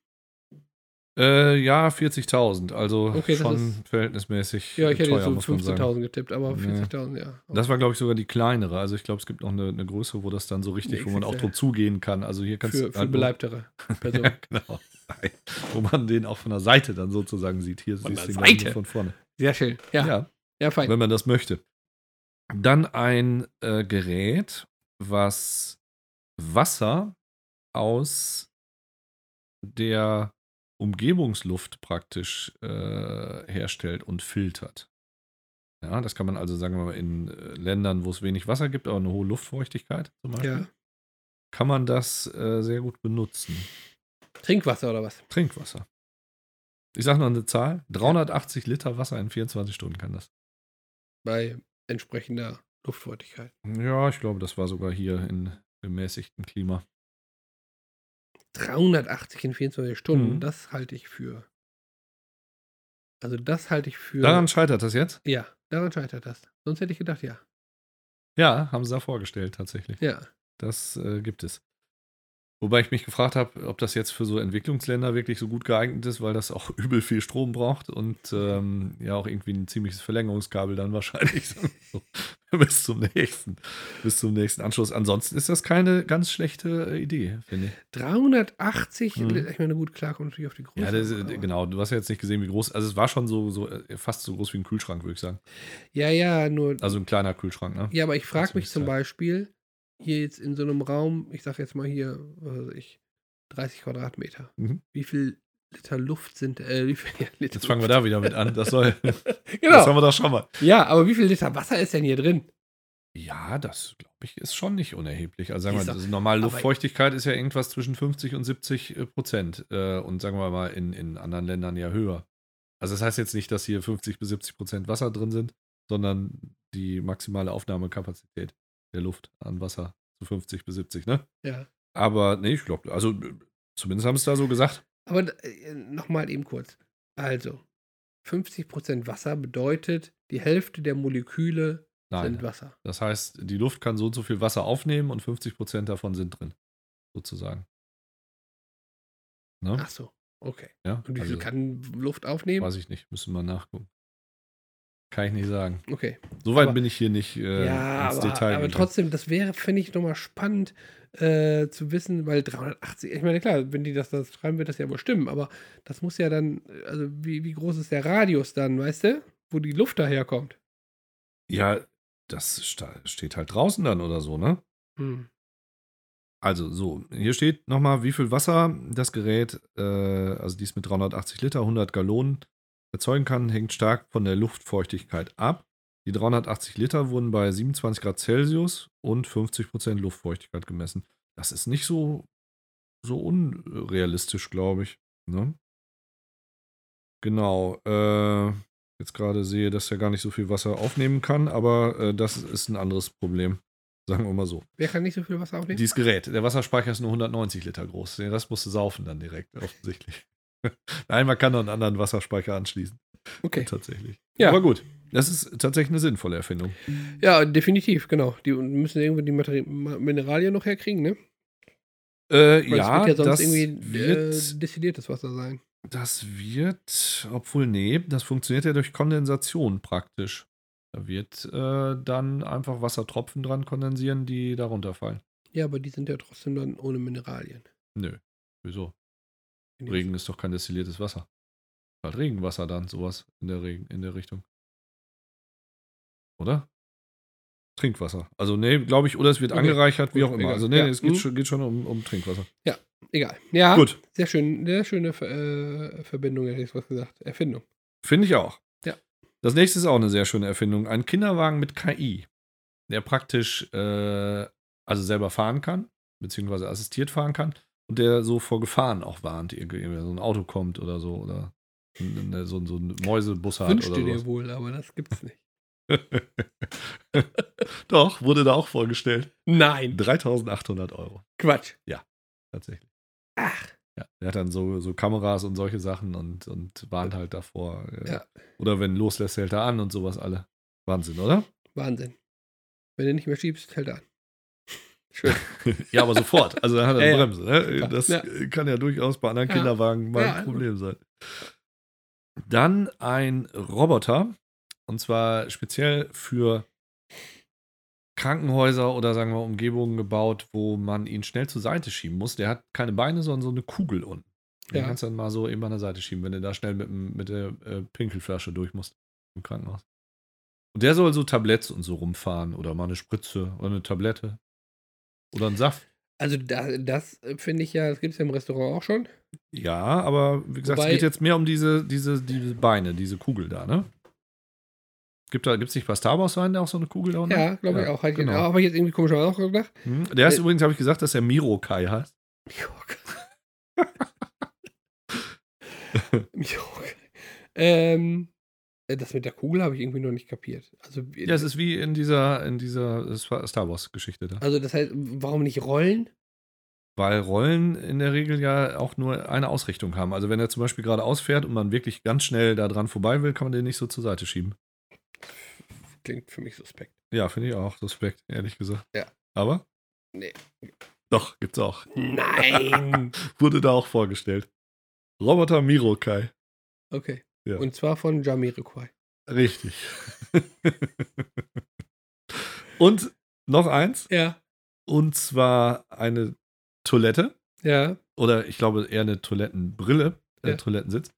A: Äh, ja, 40.000. Also
B: Okay, das
A: schon
B: ist-
A: verhältnismäßig
B: Ja, ich hätte
A: teuer,
B: jetzt so
A: muss man sagen.
B: 15.000 getippt, aber
A: Nee.
B: 40.000, ja.
A: Das war, glaube ich, sogar die kleinere. Also ich glaube, es gibt noch eine, eine größere, wo das dann so richtig,
B: Nee,
A: wo man auch drauf zugehen kann. Also hier kannst
B: für,
A: du
B: für
A: halt nur-
B: beleibtere Personen.
A: Ja, genau. Nein. Wo man den auch von der Seite dann sozusagen sieht. Hier
B: Von
A: siehst du ihn von vorne.
B: Sehr schön. Ja, ja,
A: ja
B: fein.
A: wenn man das möchte. Dann ein äh, Gerät, was Wasser aus der Umgebungsluft praktisch äh, herstellt und filtert. Ja, das kann man also, sagen wir mal, in äh, Ländern, wo es wenig Wasser gibt, aber eine hohe Luftfeuchtigkeit zum Beispiel,
B: Ja.
A: kann man das äh, sehr gut benutzen.
B: Trinkwasser oder was?
A: Trinkwasser. Ich sage noch eine Zahl: 380 Liter Wasser in 24 Stunden kann das.
B: Bei entsprechender Luftfeuchtigkeit.
A: Ja, ich glaube, das war sogar hier in gemäßigtem Klima.
B: 380 in 24 Stunden,
A: Mhm.
B: das halte ich für. Also das halte ich für.
A: Daran scheitert das jetzt?
B: ja, daran scheitert das. Sonst hätte ich gedacht, ja.
A: Ja, haben sie da vorgestellt, tatsächlich.
B: Ja.
A: Das äh, gibt es. Wobei ich mich gefragt habe, ob das jetzt für so Entwicklungsländer wirklich so gut geeignet ist, weil das auch übel viel Strom braucht und ähm, ja auch irgendwie ein ziemliches Verlängerungskabel dann wahrscheinlich so, bis zum nächsten, bis zum nächsten Anschluss. Ansonsten ist das keine ganz schlechte äh, Idee, finde ich.
B: 380,
A: Mhm.
B: ich meine, gut, klar, kommt natürlich auf die Größe.
A: Ja, das, äh, genau. Du hast ja jetzt nicht gesehen, wie groß. Also es war schon so, so äh, fast so groß wie ein Kühlschrank, würde ich sagen.
B: Ja, ja, nur.
A: Also ein kleiner Kühlschrank, ne?
B: ja, aber ich frage mich zum. Beispiel, hier jetzt in so einem Raum, ich sag jetzt mal hier, was weiß ich, 30 Quadratmeter.
A: Mhm.
B: Wie viel Liter Luft sind, äh, wie viel ja, Liter
A: Jetzt fangen wir
B: Luft.
A: da wieder mit an. Das soll. Das haben
B: Genau.
A: wir doch schon mal.
B: Ja, aber wie viel Liter Wasser ist denn hier drin?
A: Ja, das glaube ich ist schon nicht unerheblich. Also sagen wir mal, das normale Luftfeuchtigkeit ist ja irgendwas zwischen 50 und 70 äh, Prozent. Äh, und sagen wir mal in, in anderen Ländern ja höher. Also das heißt jetzt nicht, dass hier 50 bis 70 Prozent Wasser drin sind, sondern die maximale Aufnahmekapazität der Luft an Wasser zu 50 bis 70, ne?
B: Ja.
A: Aber nee, ich glaube, also zumindest haben sie es da so gesagt.
B: Aber äh, nochmal eben kurz. Also, 50% Wasser bedeutet, die Hälfte der Moleküle
A: Nein.
B: sind Wasser.
A: Das heißt, die Luft kann so und so viel Wasser aufnehmen und 50 Prozent davon sind drin. Sozusagen. Ne?
B: Ach so, okay.
A: ja,
B: Und wie viel
A: also,
B: kann Luft aufnehmen?
A: Weiß ich nicht, müssen wir nachgucken. Kann ich nicht sagen.
B: Okay.
A: Soweit bin ich hier nicht äh,
B: ja,
A: ins
B: aber,
A: Detail
B: aber trotzdem, das wäre, finde ich, nochmal spannend äh, zu wissen, weil 380, ich meine, klar, wenn die das, das schreiben, wird das ja wohl stimmen, aber das muss ja dann, also wie, wie groß ist der Radius dann, weißt du? Wo die Luft daherkommt.
A: Ja, das steht halt draußen dann oder so, ne?
B: Hm.
A: Also so, hier steht nochmal, wie viel Wasser das Gerät, äh, also dies mit 380 Liter, 100 Gallonen erzeugen kann, hängt stark von der Luftfeuchtigkeit ab. Die 380 Liter wurden bei 27 Grad Celsius und 50% Luftfeuchtigkeit gemessen. Das ist nicht so, so unrealistisch, glaube ich. Ne? Genau. Äh, jetzt gerade sehe, dass er gar nicht so viel Wasser aufnehmen kann, aber äh, das ist ein anderes Problem. Sagen wir mal so.
B: Wer kann nicht so viel Wasser aufnehmen?
A: Dieses Gerät, der Wasserspeicher ist nur 190 Liter groß. Den Rest musst du saufen dann direkt, offensichtlich. Nein, man kann noch einen anderen Wasserspeicher anschließen.
B: okay.
A: Tatsächlich.
B: Ja.
A: Aber gut, das ist tatsächlich eine sinnvolle Erfindung.
B: Ja, definitiv, genau. Die müssen irgendwie die Materi Ma- Mineralien noch herkriegen, ne?
A: Äh,
B: Weil
A: ja,
B: es wird ja sonst
A: das
B: irgendwie
A: wird,
B: äh, destilliertes Wasser sein.
A: das wird, obwohl, nee, das funktioniert ja durch Kondensation praktisch. Da wird äh, dann einfach Wassertropfen dran kondensieren, die da runterfallen.
B: Ja, aber die sind ja trotzdem dann ohne Mineralien.
A: Nö, wieso? Regen ist doch kein destilliertes Wasser. Halt Regenwasser dann, sowas in der, Regen, in der Richtung. Oder? Trinkwasser. Also, nee, glaube ich, oder es wird
B: Okay,
A: angereichert, wie auch immer.
B: egal.
A: Also, nee,
B: Ja,
A: es geht,
B: hm.
A: schon, geht schon um, um Trinkwasser.
B: Egal. Ja,
A: Gut,
B: sehr schön, sehr schöne Ver- äh, Verbindung, hätte ich was gesagt. Erfindung.
A: finde ich auch.
B: Ja.
A: Das nächste ist auch eine sehr schöne Erfindung. Ein Kinderwagen mit KI, der praktisch äh, also selber fahren kann, beziehungsweise assistiert fahren kann und der so vor Gefahren auch warnt. Irgendwie so ein Auto kommt oder so oder so, so ein Mäusebus hat
B: Wünschte
A: oder
B: dir
A: sowas.
B: wohl, aber das gibt's nicht.
A: Doch, wurde da auch vorgestellt.
B: Nein.
A: 3800 Euro,
B: Quatsch.
A: tatsächlich.
B: Ach.
A: Ja, der hat dann so, so Kameras und solche Sachen und, und warnt halt davor. äh,
B: Ja.
A: Oder wenn loslässt, hält er an und sowas alle. Wahnsinn, oder?
B: Wahnsinn. Wenn du nicht mehr schiebst, hält er an. Schön.
A: ja, aber sofort. Also dann hat er eine
B: ja.
A: Bremse. Ne? Das
B: Ja.
A: kann ja durchaus bei anderen
B: Ja.
A: Kinderwagen mal ein Problem sein. Dann ein Roboter. Und zwar speziell für Krankenhäuser oder sagen wir Umgebungen gebaut, wo man ihn schnell zur Seite schieben muss. Der hat keine Beine, sondern so eine Kugel unten. Den kannst du dann mal so eben an der Seite schieben, wenn du da schnell mit, mit der äh, Pinkelflasche durch musst im Krankenhaus. Und der soll so Tabletts und so rumfahren oder mal eine Spritze oder eine Tablette oder einen Saft.
B: Also da, das äh, finde ich ja, das gibt es ja im Restaurant auch schon.
A: Ja, aber wie gesagt,
B: Wobei-
A: es geht jetzt mehr um diese, diese, diese Beine, diese Kugel da, ne? Gibt da, gibt's nicht bei Star Wars Wein auch so eine Kugel da unten?
B: Ja, glaube ich
A: Ja,
B: auch. Halt
A: genau.
B: Habe ich jetzt irgendwie komischerweise auch gedacht.
A: Hm. Der ist
B: Äh,
A: übrigens, habe ich gesagt, dass er Mirokai heißt.
B: okay. ähm, äh, das mit der Kugel habe ich irgendwie noch nicht kapiert. Also,
A: Ja, es ist wie in dieser, in dieser Star Wars-Geschichte da.
B: also das heißt, warum nicht rollen?
A: Weil Rollen in der Regel ja auch nur eine Ausrichtung haben. Also wenn er zum Beispiel gerade ausfährt und man wirklich ganz schnell da dran vorbei will, kann man den nicht so zur Seite schieben.
B: Klingt für mich suspekt.
A: Ja, finde ich auch suspekt, ehrlich gesagt.
B: Ja.
A: Aber?
B: Nee.
A: Doch, gibt's auch.
B: Nein!
A: Wurde da auch vorgestellt. Roboter Mirokai.
B: okay.
A: Ja.
B: Und zwar von Jamiroquai.
A: Richtig. und noch eins.
B: Ja.
A: Und zwar eine Toilette.
B: Ja.
A: Oder ich glaube eher eine Toilettenbrille, äh,
B: Ja.
A: Toilettensitz,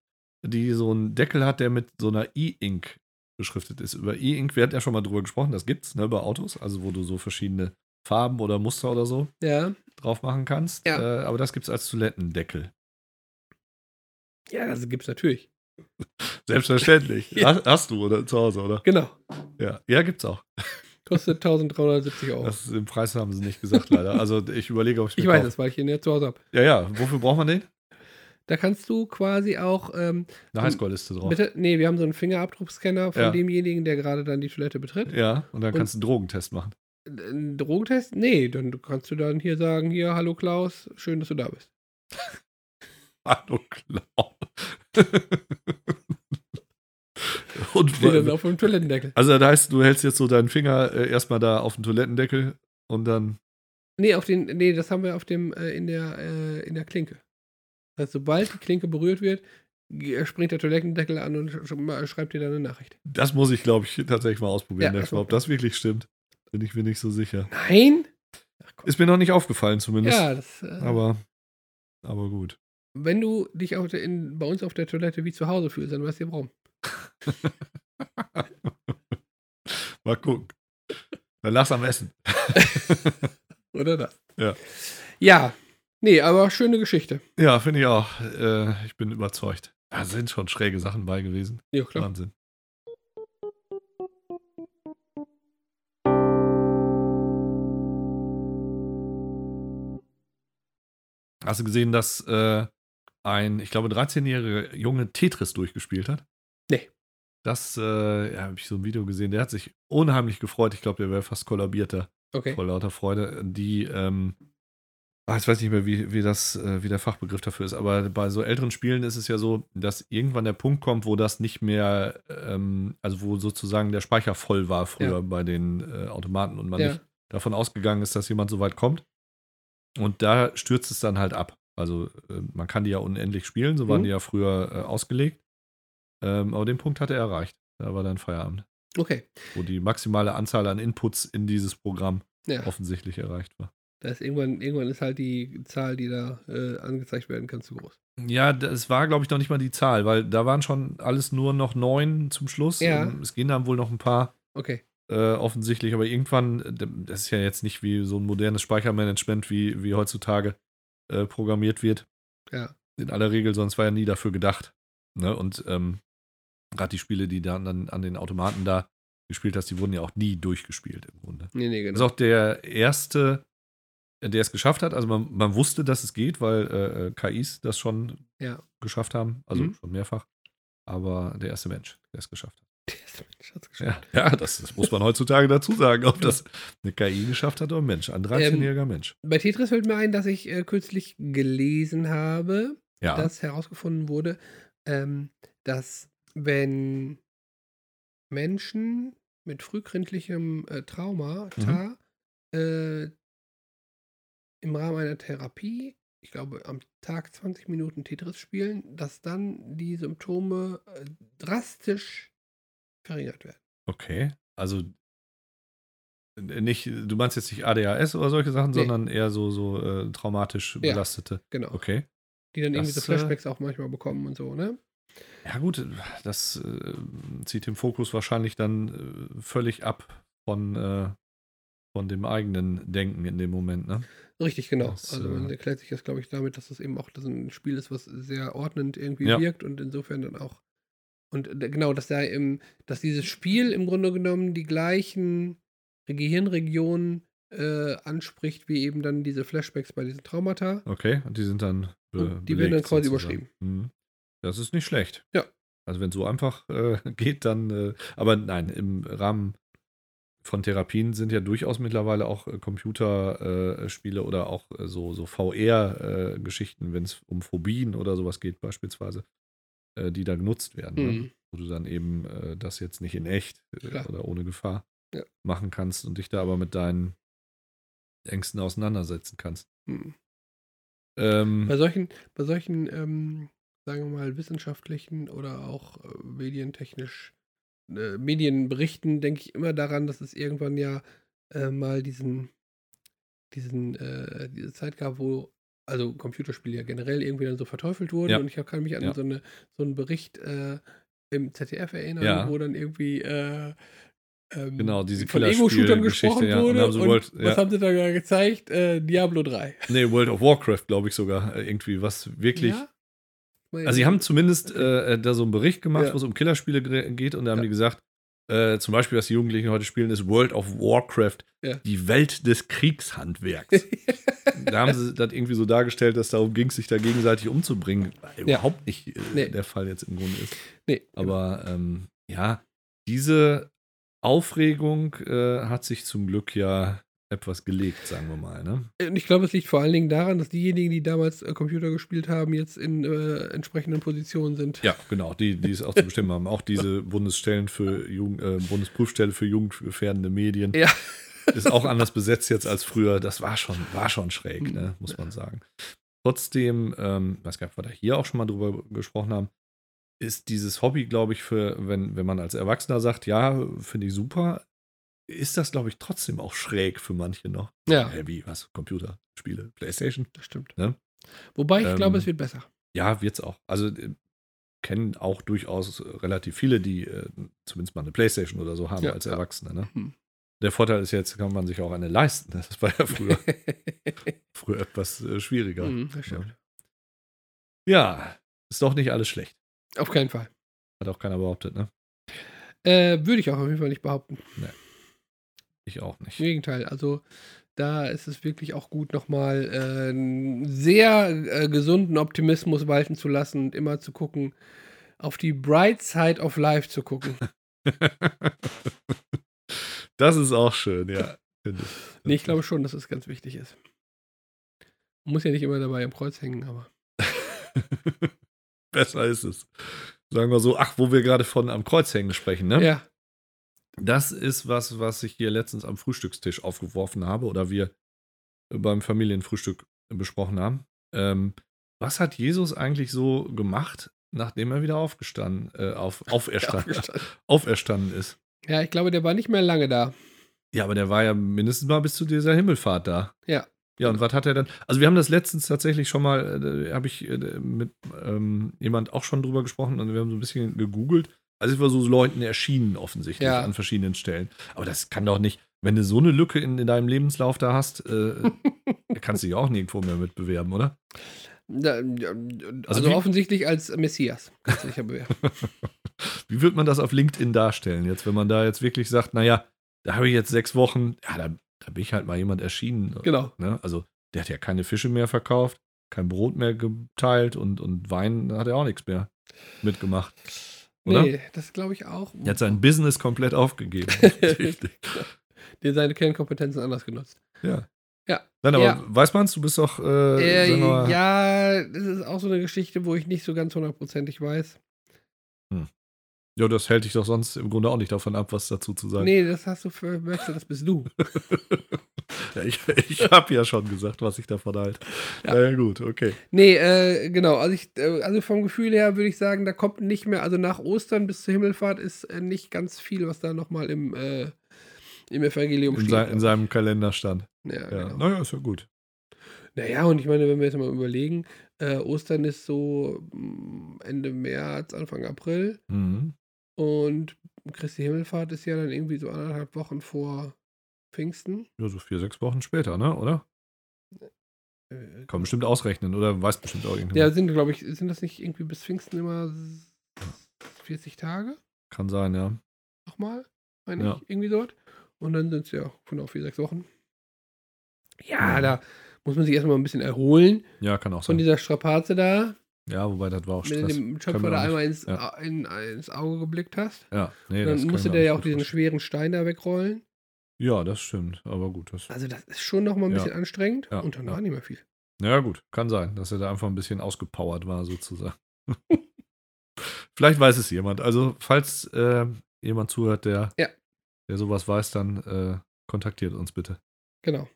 A: die so einen Deckel hat, der mit so einer E-Ink beschriftet ist. Über E-Ink, wir hatten ja schon mal drüber gesprochen, das gibt's, ne, bei Autos, also wo du so verschiedene Farben oder Muster oder so
B: Ja.
A: drauf machen kannst.
B: Ja.
A: Äh, aber das gibt's als Toilettendeckel.
B: Ja, das gibt's natürlich.
A: Selbstverständlich.
B: Ja.
A: hast, du oder zu Hause, oder?
B: Genau.
A: Ja, ja gibt's auch.
B: Kostet 1370 Euro.
A: Das, den Preis haben sie nicht gesagt, leider. Also ich überlege, ob ich
B: ich weiß
A: kaufe.
B: es, weil ich ihn ja zu Hause habe.
A: Ja, ja. Wofür braucht man den?
B: Da kannst du quasi auch, ähm,
A: Eine Highscore-Liste drauf.
B: bitte, nee, wir haben so einen Fingerabdruckscanner von
A: Ja.
B: demjenigen, der gerade dann die Toilette betritt.
A: Ja, und dann
B: Und-
A: kannst du einen Drogentest machen.
B: Ein Drogentest? Nee, dann kannst du dann hier sagen, hier, hallo Klaus, schön, dass du da bist.
A: Hallo Klaus. und
B: Steht dann auf dem Toilettendeckel.
A: also das heißt, du hältst jetzt so deinen Finger äh, erstmal da auf den Toilettendeckel und dann.
B: Nee, auf den, nee, das haben wir auf dem, äh, in der, äh, in der Klinke. Das heißt, sobald die Klinke berührt wird, ge- springt der Toilettendeckel an und sch sch- schreibt dir dann eine Nachricht.
A: Das muss ich, glaube ich, tatsächlich mal ausprobieren.
B: Ja,
A: erstmal, ob das wirklich stimmt. Bin ich mir nicht so sicher.
B: Nein? Ach.
A: Ist mir noch nicht aufgefallen, zumindest.
B: Ja, das, äh,
A: Aber, aber gut.
B: Wenn du dich auf der, in, bei uns auf der Toilette wie zu Hause fühlst, dann weißt du warum.
A: Mal gucken. Dann lass am Essen.
B: Oder das?
A: Ja.
B: Ja. Nee, aber schöne Geschichte.
A: Ja, finde ich auch. Äh, ich bin überzeugt. Da sind schon schräge Sachen bei gewesen.
B: Ja, klar.
A: Wahnsinn. Hast du gesehen, dass äh, ein, ich glaube, 13-jähriger Junge Tetris durchgespielt hat?
B: Nee.
A: Das äh, ja, habe ich so ein Video gesehen. Der hat sich unheimlich gefreut. Ich glaube, der wäre fast kollabiert da
B: Okay.
A: vor lauter Freude. Die, ähm, ah, jetzt weiß ich nicht mehr, wie, wie, das, äh, wie der Fachbegriff dafür ist, aber bei so älteren Spielen ist es ja so, dass irgendwann der Punkt kommt, wo das nicht mehr, ähm, also wo sozusagen der Speicher voll war früher
B: Ja.
A: bei den äh, Automaten und man
B: Ja.
A: nicht davon ausgegangen ist, dass jemand so weit kommt. Und da stürzt es dann halt ab. Also äh, man kann die ja unendlich spielen, so waren
B: Mhm.
A: die ja früher äh, ausgelegt. Ähm, aber den Punkt hat er erreicht. Da war dann Feierabend,
B: Okay.
A: wo die maximale Anzahl an Inputs in dieses Programm
B: Ja.
A: offensichtlich erreicht war.
B: Da ist irgendwann, irgendwann ist halt die Zahl, die da äh, angezeigt werden kann, zu groß.
A: Ja, das war, glaube ich, noch nicht mal die Zahl, weil da waren schon alles nur noch neun zum Schluss.
B: Ja.
A: Ähm, Es gehen dann wohl noch ein paar
B: Okay.
A: äh, offensichtlich, aber irgendwann, das ist ja jetzt nicht wie so ein modernes Speichermanagement, wie, wie heutzutage äh, programmiert wird.
B: Ja.
A: In aller Regel, sonst war ja nie dafür gedacht. Ne? Und ähm, gerade die Spiele, die dann, dann an den Automaten da gespielt hast, die wurden ja auch nie durchgespielt im Grunde.
B: Nee, nee,
A: Das ist
B: genau.
A: auch der erste, der es geschafft hat. Also man, man wusste, dass es geht, weil äh, äh, KIs das schon
B: Ja.
A: geschafft haben. Also
B: Mhm.
A: schon mehrfach. Aber der erste Mensch, der es geschafft hat. Ja, ja das, das muss man heutzutage dazu sagen, ob das eine KI geschafft hat oder ein Mensch. Ein 13-jähriger Mensch.
B: Bei Tetris fällt mir ein, dass ich äh, kürzlich gelesen habe,
A: Ja.
B: dass herausgefunden wurde, ähm, dass wenn Menschen mit frühkindlichem äh, Traumata äh, im Rahmen einer Therapie, ich glaube am Tag 20 Minuten Tetris spielen, dass dann die Symptome äh, drastisch verringert werden.
A: Okay. Also nicht, du meinst jetzt nicht ADHS oder solche Sachen,
B: Nee.
A: sondern eher so, so äh, traumatisch
B: Ja.
A: belastete.
B: Genau.
A: Okay.
B: Die dann irgendwie so
A: Das, äh,
B: Flashbacks auch manchmal bekommen und so, ne?
A: Ja, gut, das äh, zieht den Fokus wahrscheinlich dann äh, völlig ab von, äh, von dem eigenen Denken in dem Moment, ne?
B: Richtig, genau.
A: Das,
B: also man erklärt sich das, glaube ich, damit, dass das eben auch das ein Spiel ist, was sehr ordnend irgendwie
A: Ja.
B: wirkt und insofern dann auch. Und äh, genau, dass da im, dass dieses Spiel im Grunde genommen die gleichen Gehirnregionen äh, anspricht, wie eben dann diese Flashbacks bei diesen Traumata.
A: Okay, und die sind dann. be-
B: die werden dann quasi
A: sozusagen.
B: überschrieben.
A: Mhm. Das ist nicht schlecht.
B: Ja.
A: Also wenn es so einfach äh, geht, dann. Äh, aber nein, im Rahmen von Therapien sind ja durchaus mittlerweile auch äh, Computerspiele äh, oder auch so, so VR-Geschichten, wenn es um Phobien oder sowas geht, beispielsweise, äh, die da genutzt werden. Ne?
B: Mhm.
A: Wo du dann eben äh, das jetzt nicht in echt äh,
B: Klar.
A: oder ohne Gefahr
B: Ja.
A: machen kannst und dich da aber mit deinen Ängsten auseinandersetzen kannst.
B: Mhm.
A: Ähm,
B: Bei solchen, bei solchen, ähm, sagen wir mal, wissenschaftlichen oder auch äh, medientechnisch äh, Medienberichten denke ich immer daran, dass es irgendwann ja äh, mal diesen, diesen, äh, diese Zeit gab, wo also Computerspiele ja generell irgendwie dann so verteufelt wurden
A: Ja.
B: und ich kann mich an
A: Ja.
B: so, eine, so einen Bericht äh, im ZDF erinnern,
A: Ja.
B: wo dann irgendwie äh, ähm,
A: Genau, diese
B: von Ego-Shootern gesprochen
A: ja. Und
B: wurde. und
A: wollt-
B: was
A: ja.
B: haben sie da gezeigt? Äh, Diablo 3.
A: Nee, World of Warcraft, glaube ich sogar, äh, irgendwie, was wirklich. Also, sie haben zumindest äh, da so einen Bericht gemacht, wo es um Killerspiele geht, und da haben die gesagt, äh, zum Beispiel, was die Jugendlichen heute spielen, ist World of Warcraft,
B: Ja.
A: die Welt des Kriegshandwerks. da haben sie das irgendwie so dargestellt, dass darum ging, sich da gegenseitig umzubringen. Was
B: Ja.
A: Überhaupt nicht äh,
B: Nee.
A: der Fall jetzt im Grunde ist.
B: nee,
A: Aber ähm, ja, diese Aufregung äh, hat sich zum Glück ja etwas gelegt, sagen wir mal. Ne?
B: Und ich glaube, es liegt vor allen Dingen daran, dass diejenigen, die damals äh, Computer gespielt haben, jetzt in äh, entsprechenden Positionen sind.
A: Ja, genau, die, die es auch zu bestimmen haben. Auch diese Bundesstellen für Jugend, äh, Bundesprüfstelle für jugendgefährdende Medien
B: Ja.
A: ist auch anders besetzt jetzt als früher. Das war schon, war schon schräg, ne, muss man sagen. Trotzdem, ähm, weiß gar nicht, ob wir da hier auch schon mal drüber gesprochen haben, ist dieses Hobby, glaube ich, für, wenn, wenn man als Erwachsener sagt, ja, finde ich super, ist das, glaube ich, trotzdem auch schräg für manche noch.
B: Ja.
A: Hä, wie, was? Computerspiele? Playstation?
B: Das stimmt.
A: Ne?
B: Wobei ich
A: Ähm,
B: glaube, es wird besser.
A: Ja, wird's auch. Also äh, kennen auch durchaus äh, relativ viele, die äh, zumindest mal eine Playstation oder so haben
B: Ja,
A: als. Erwachsene. Ne?
B: Hm.
A: Der Vorteil ist jetzt, kann man sich auch eine leisten. Das war ja früher, früher etwas äh, schwieriger.
B: Hm, das stimmt.
A: Ja, ist doch nicht alles schlecht.
B: Auf keinen Fall.
A: Hat auch keiner behauptet, ne?
B: Äh, würde ich auch auf jeden Fall nicht behaupten.
A: Ich auch nicht.
B: Im Gegenteil. Also da ist es wirklich auch gut, nochmal äh, einen sehr äh, gesunden Optimismus walten zu lassen und immer zu gucken, auf die Bright Side of Life zu gucken.
A: das ist auch schön, ja.
B: nee, ich glaube schon, dass es ganz wichtig ist. Man muss ja nicht immer dabei am Kreuz hängen, aber.
A: Besser ist es. Sagen wir so, ach, wo wir gerade von am Kreuz hängen sprechen, ne?
B: Ja.
A: Das ist was, was ich hier letztens am Frühstückstisch aufgeworfen habe oder wir beim Familienfrühstück besprochen haben. Ähm, was hat Jesus eigentlich so gemacht, nachdem er wieder aufgestanden, äh, auf, auferstanden, auferstanden ist?
B: Ja, ich glaube, der war nicht mehr lange da.
A: Ja, aber der war ja mindestens mal bis zu dieser Himmelfahrt da.
B: Ja.
A: Ja, und was hat er dann? Also, wir haben das letztens tatsächlich schon mal, äh, habe ich äh, mit ähm, jemand auch schon drüber gesprochen und wir haben so ein bisschen gegoogelt. Also, es war so Leuten erschienen offensichtlich
B: Ja.
A: an verschiedenen Stellen. Aber das kann doch nicht, wenn du so eine Lücke in, in deinem Lebenslauf da hast, äh, kannst du dich auch nirgendwo mehr mitbewerben, oder?
B: Da,
A: Also
B: also
A: wie-
B: offensichtlich als Messias. Kannst du dich ja bewerben.
A: Wie wird man das auf LinkedIn darstellen, jetzt, wenn man da jetzt wirklich sagt, naja, da habe ich jetzt sechs Wochen, ja, da, da bin ich halt mal jemand erschienen.
B: genau.
A: Ne? Also, der hat ja keine Fische mehr verkauft, kein Brot mehr geteilt und, und Wein hat er auch nichts mehr mitgemacht. Oder?
B: Nee, das glaube ich auch.
A: Er hat sein Business komplett aufgegeben.
B: Der seine Kernkompetenzen anders genutzt.
A: ja.
B: Ja.
A: Nein, aber
B: Ja.
A: weiß man's, du bist doch, äh,
B: Äh, ja, das ist auch so eine Geschichte, wo ich nicht so ganz hundertprozentig weiß.
A: Ja, das hält dich doch sonst im Grunde auch nicht davon ab, was dazu zu sagen.
B: Nee, das hast du für Möchte, das bist du.
A: Ja, ich ich habe ja schon gesagt, was ich davon halte.
B: Ja.
A: Ja. ja, gut, okay.
B: Nee, äh, genau. Also, ich, äh, also vom Gefühl her würde ich sagen, da kommt nicht mehr, also nach Ostern bis zur Himmelfahrt ist äh, nicht ganz viel, was da nochmal im, äh, im Evangelium
A: In,
B: steht.
A: sei, in seinem Kalender stand.
B: Ja,
A: Ja.
B: genau.
A: Naja, ist ja gut.
B: Naja, und ich meine, wenn wir jetzt mal überlegen, äh, Ostern ist so mm, Ende März, Anfang April
A: Mhm.
B: Und Christi Himmelfahrt ist ja dann irgendwie so anderthalb Wochen vor Pfingsten.
A: Ja, so vier, sechs Wochen später, ne? Oder?
B: Äh,
A: Kann man bestimmt ausrechnen oder weiß bestimmt auch
B: ja,
A: irgendjemand.
B: sind, glaube ich, sind das nicht irgendwie bis Pfingsten immer s- 40 Tage?
A: Kann sein, ja.
B: Nochmal? Meine
A: Ja.
B: ich, irgendwie dort. Und dann sind es ja genau vier, sechs Wochen. Ja, da muss man sich erstmal ein bisschen erholen
A: Ja, kann auch
B: von
A: sein.
B: dieser Strapaze da,
A: Ja, wobei das war auch
B: wenn du
A: Stress.
B: dem Schöpfer
A: wir
B: da einmal ins,
A: Ja.
B: In, ins Auge geblickt hast.
A: Ja, nee,
B: dann musste der ja auch diesen schweren Stein da wegrollen.
A: Ja, das stimmt. Aber gut. Das,
B: Also das ist schon nochmal ein
A: Ja.
B: bisschen anstrengend.
A: Ja,
B: Und dann war nicht mehr viel.
A: ja, gut. Kann sein, dass er da einfach ein bisschen ausgepowert war, sozusagen. Vielleicht weiß es jemand. Also, falls äh, jemand zuhört, der, der sowas weiß, dann äh, kontaktiert uns bitte.
B: Genau.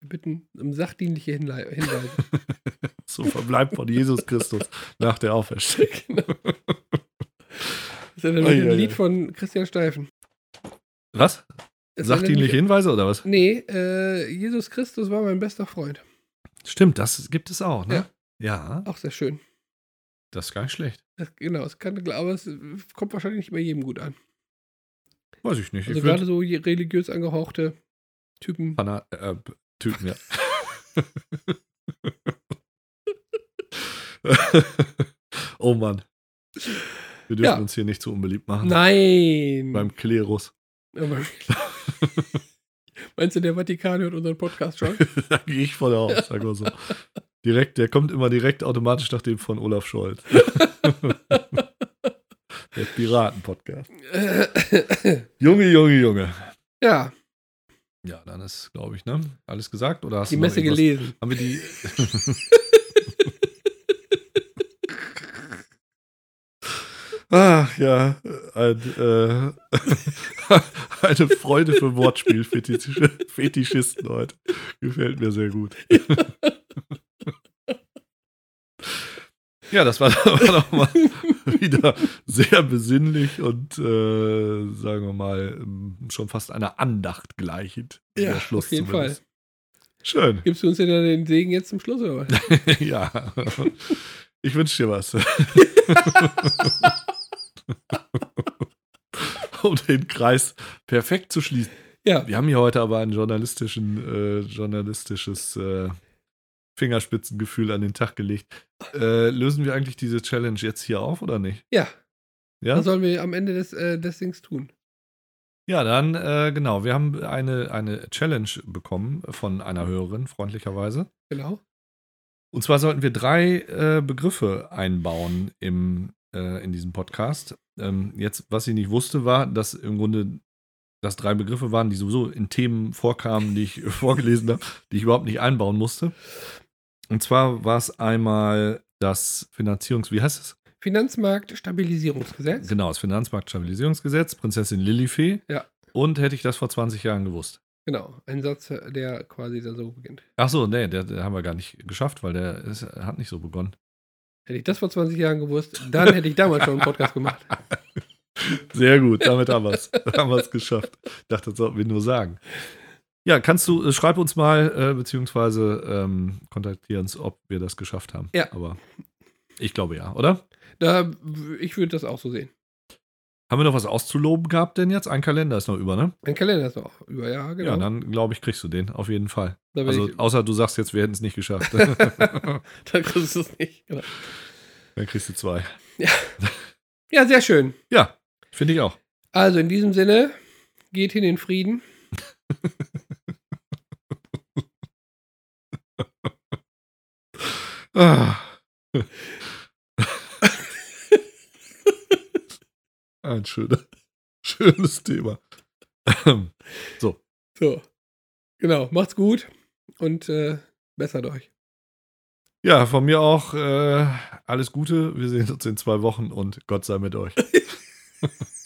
B: Wir bitten um sachdienliche Hinweise.
A: so verbleibt von Jesus Christus nach der Auferstehung.
B: genau. Das ist ja dann
A: Ei,
B: ein
A: ei,
B: Lied
A: ei.
B: von Christian Steifen.
A: Was?
B: Ja
A: Sachdienliche Hinweise oder was?
B: Nee, äh, Jesus Christus war mein bester Freund.
A: Stimmt, das gibt es auch, ne? Ja,
B: Auch sehr schön.
A: das ist gar nicht schlecht.
B: Das, genau, es kann, aber es kommt wahrscheinlich nicht bei jedem gut an.
A: Weiß ich nicht.
B: Also
A: ich
B: gerade so religiös angehauchte Typen.
A: Pana äh, Typen, ja. oh Mann. Wir dürfen
B: Ja.
A: uns hier nicht zu unbeliebt machen.
B: Nein!
A: Beim Klerus.
B: Meinst du, der Vatikan hört unseren Podcast schon?
A: da gehe ich von aus, sag mal so. Direkt, der kommt immer direkt automatisch nach dem von Olaf Scholz. der Piraten-Podcast. Junge, Junge, Junge.
B: ja,
A: Ja, dann ist, glaube ich, ne? Alles gesagt? Oder hast
B: die Messe gelesen.
A: Haben wir die. Ach ja, ein, äh, eine Freude für Wortspiel-Fetischisten heute. Gefällt mir sehr gut. Ja, das war, war doch mal wieder sehr besinnlich und äh, sagen wir mal ähm, schon fast einer Andacht gleichend.
B: Ja, auf jeden
A: zumindest. Schön.
B: Gibst du uns denn dann den Segen jetzt zum Schluss, oder was?
A: ja. Ich wünsche dir was. um den Kreis perfekt zu schließen.
B: Ja,
A: Wir haben hier heute aber ein journalistischen, äh, journalistisches äh, Fingerspitzengefühl an den Tag gelegt. Äh, lösen wir eigentlich diese Challenge jetzt hier auf oder nicht?
B: ja.
A: Ja,
B: Was sollen wir am Ende des, äh, des Dings tun?
A: ja dann, äh, genau. Wir haben eine, eine Challenge bekommen von einer Hörerin, freundlicherweise.
B: Genau.
A: Und zwar sollten wir drei äh, Begriffe einbauen im, äh, in diesem Podcast. Ähm, jetzt, was ich nicht wusste, war, dass im Grunde das drei Begriffe waren, die sowieso in Themen vorkamen, die ich vorgelesen habe, die ich überhaupt nicht einbauen musste. Und zwar war es einmal das Finanzierungs-, wie heißt es?
B: Finanzmarktstabilisierungsgesetz.
A: Genau, das Finanzmarktstabilisierungsgesetz, Prinzessin Lilifee.
B: Ja.
A: Und hätte ich das vor 20 Jahren gewusst.
B: Genau. Ein Satz, der quasi da so beginnt.
A: Ach so, nee, der, der haben wir gar nicht geschafft, weil der ist, hat nicht so begonnen.
B: Hätte ich das vor 20 Jahren gewusst, dann hätte ich damals schon einen Podcast gemacht.
A: Sehr gut, damit haben wir es. haben wir es geschafft. Ich dachte, das sollten wir nur sagen. Ja, kannst du, äh, schreib uns mal, äh, beziehungsweise ähm, kontaktier uns, ob wir das geschafft haben.
B: Ja.
A: Aber ich glaube ja, oder?
B: Da, ich würde das auch so sehen.
A: Haben wir noch was auszuloben gehabt denn jetzt? Ein Kalender ist noch über, ne?
B: Ein Kalender ist auch über, ja, genau.
A: Ja, dann glaube ich, kriegst du den, auf jeden Fall. Also,
B: ich,
A: außer du sagst jetzt, wir hätten es nicht geschafft.
B: da kriegst du es nicht. Genau.
A: dann kriegst du zwei.
B: Ja, sehr schön.
A: Ja, finde ich auch.
B: Also in diesem Sinne, geht hin in Frieden.
A: Ah. Ein schöner, schönes Thema. so,
B: So. Genau, macht's gut und äh, bessert euch.
A: ja, von mir auch äh, alles Gute. Wir sehen uns in zwei Wochen und Gott sei mit euch.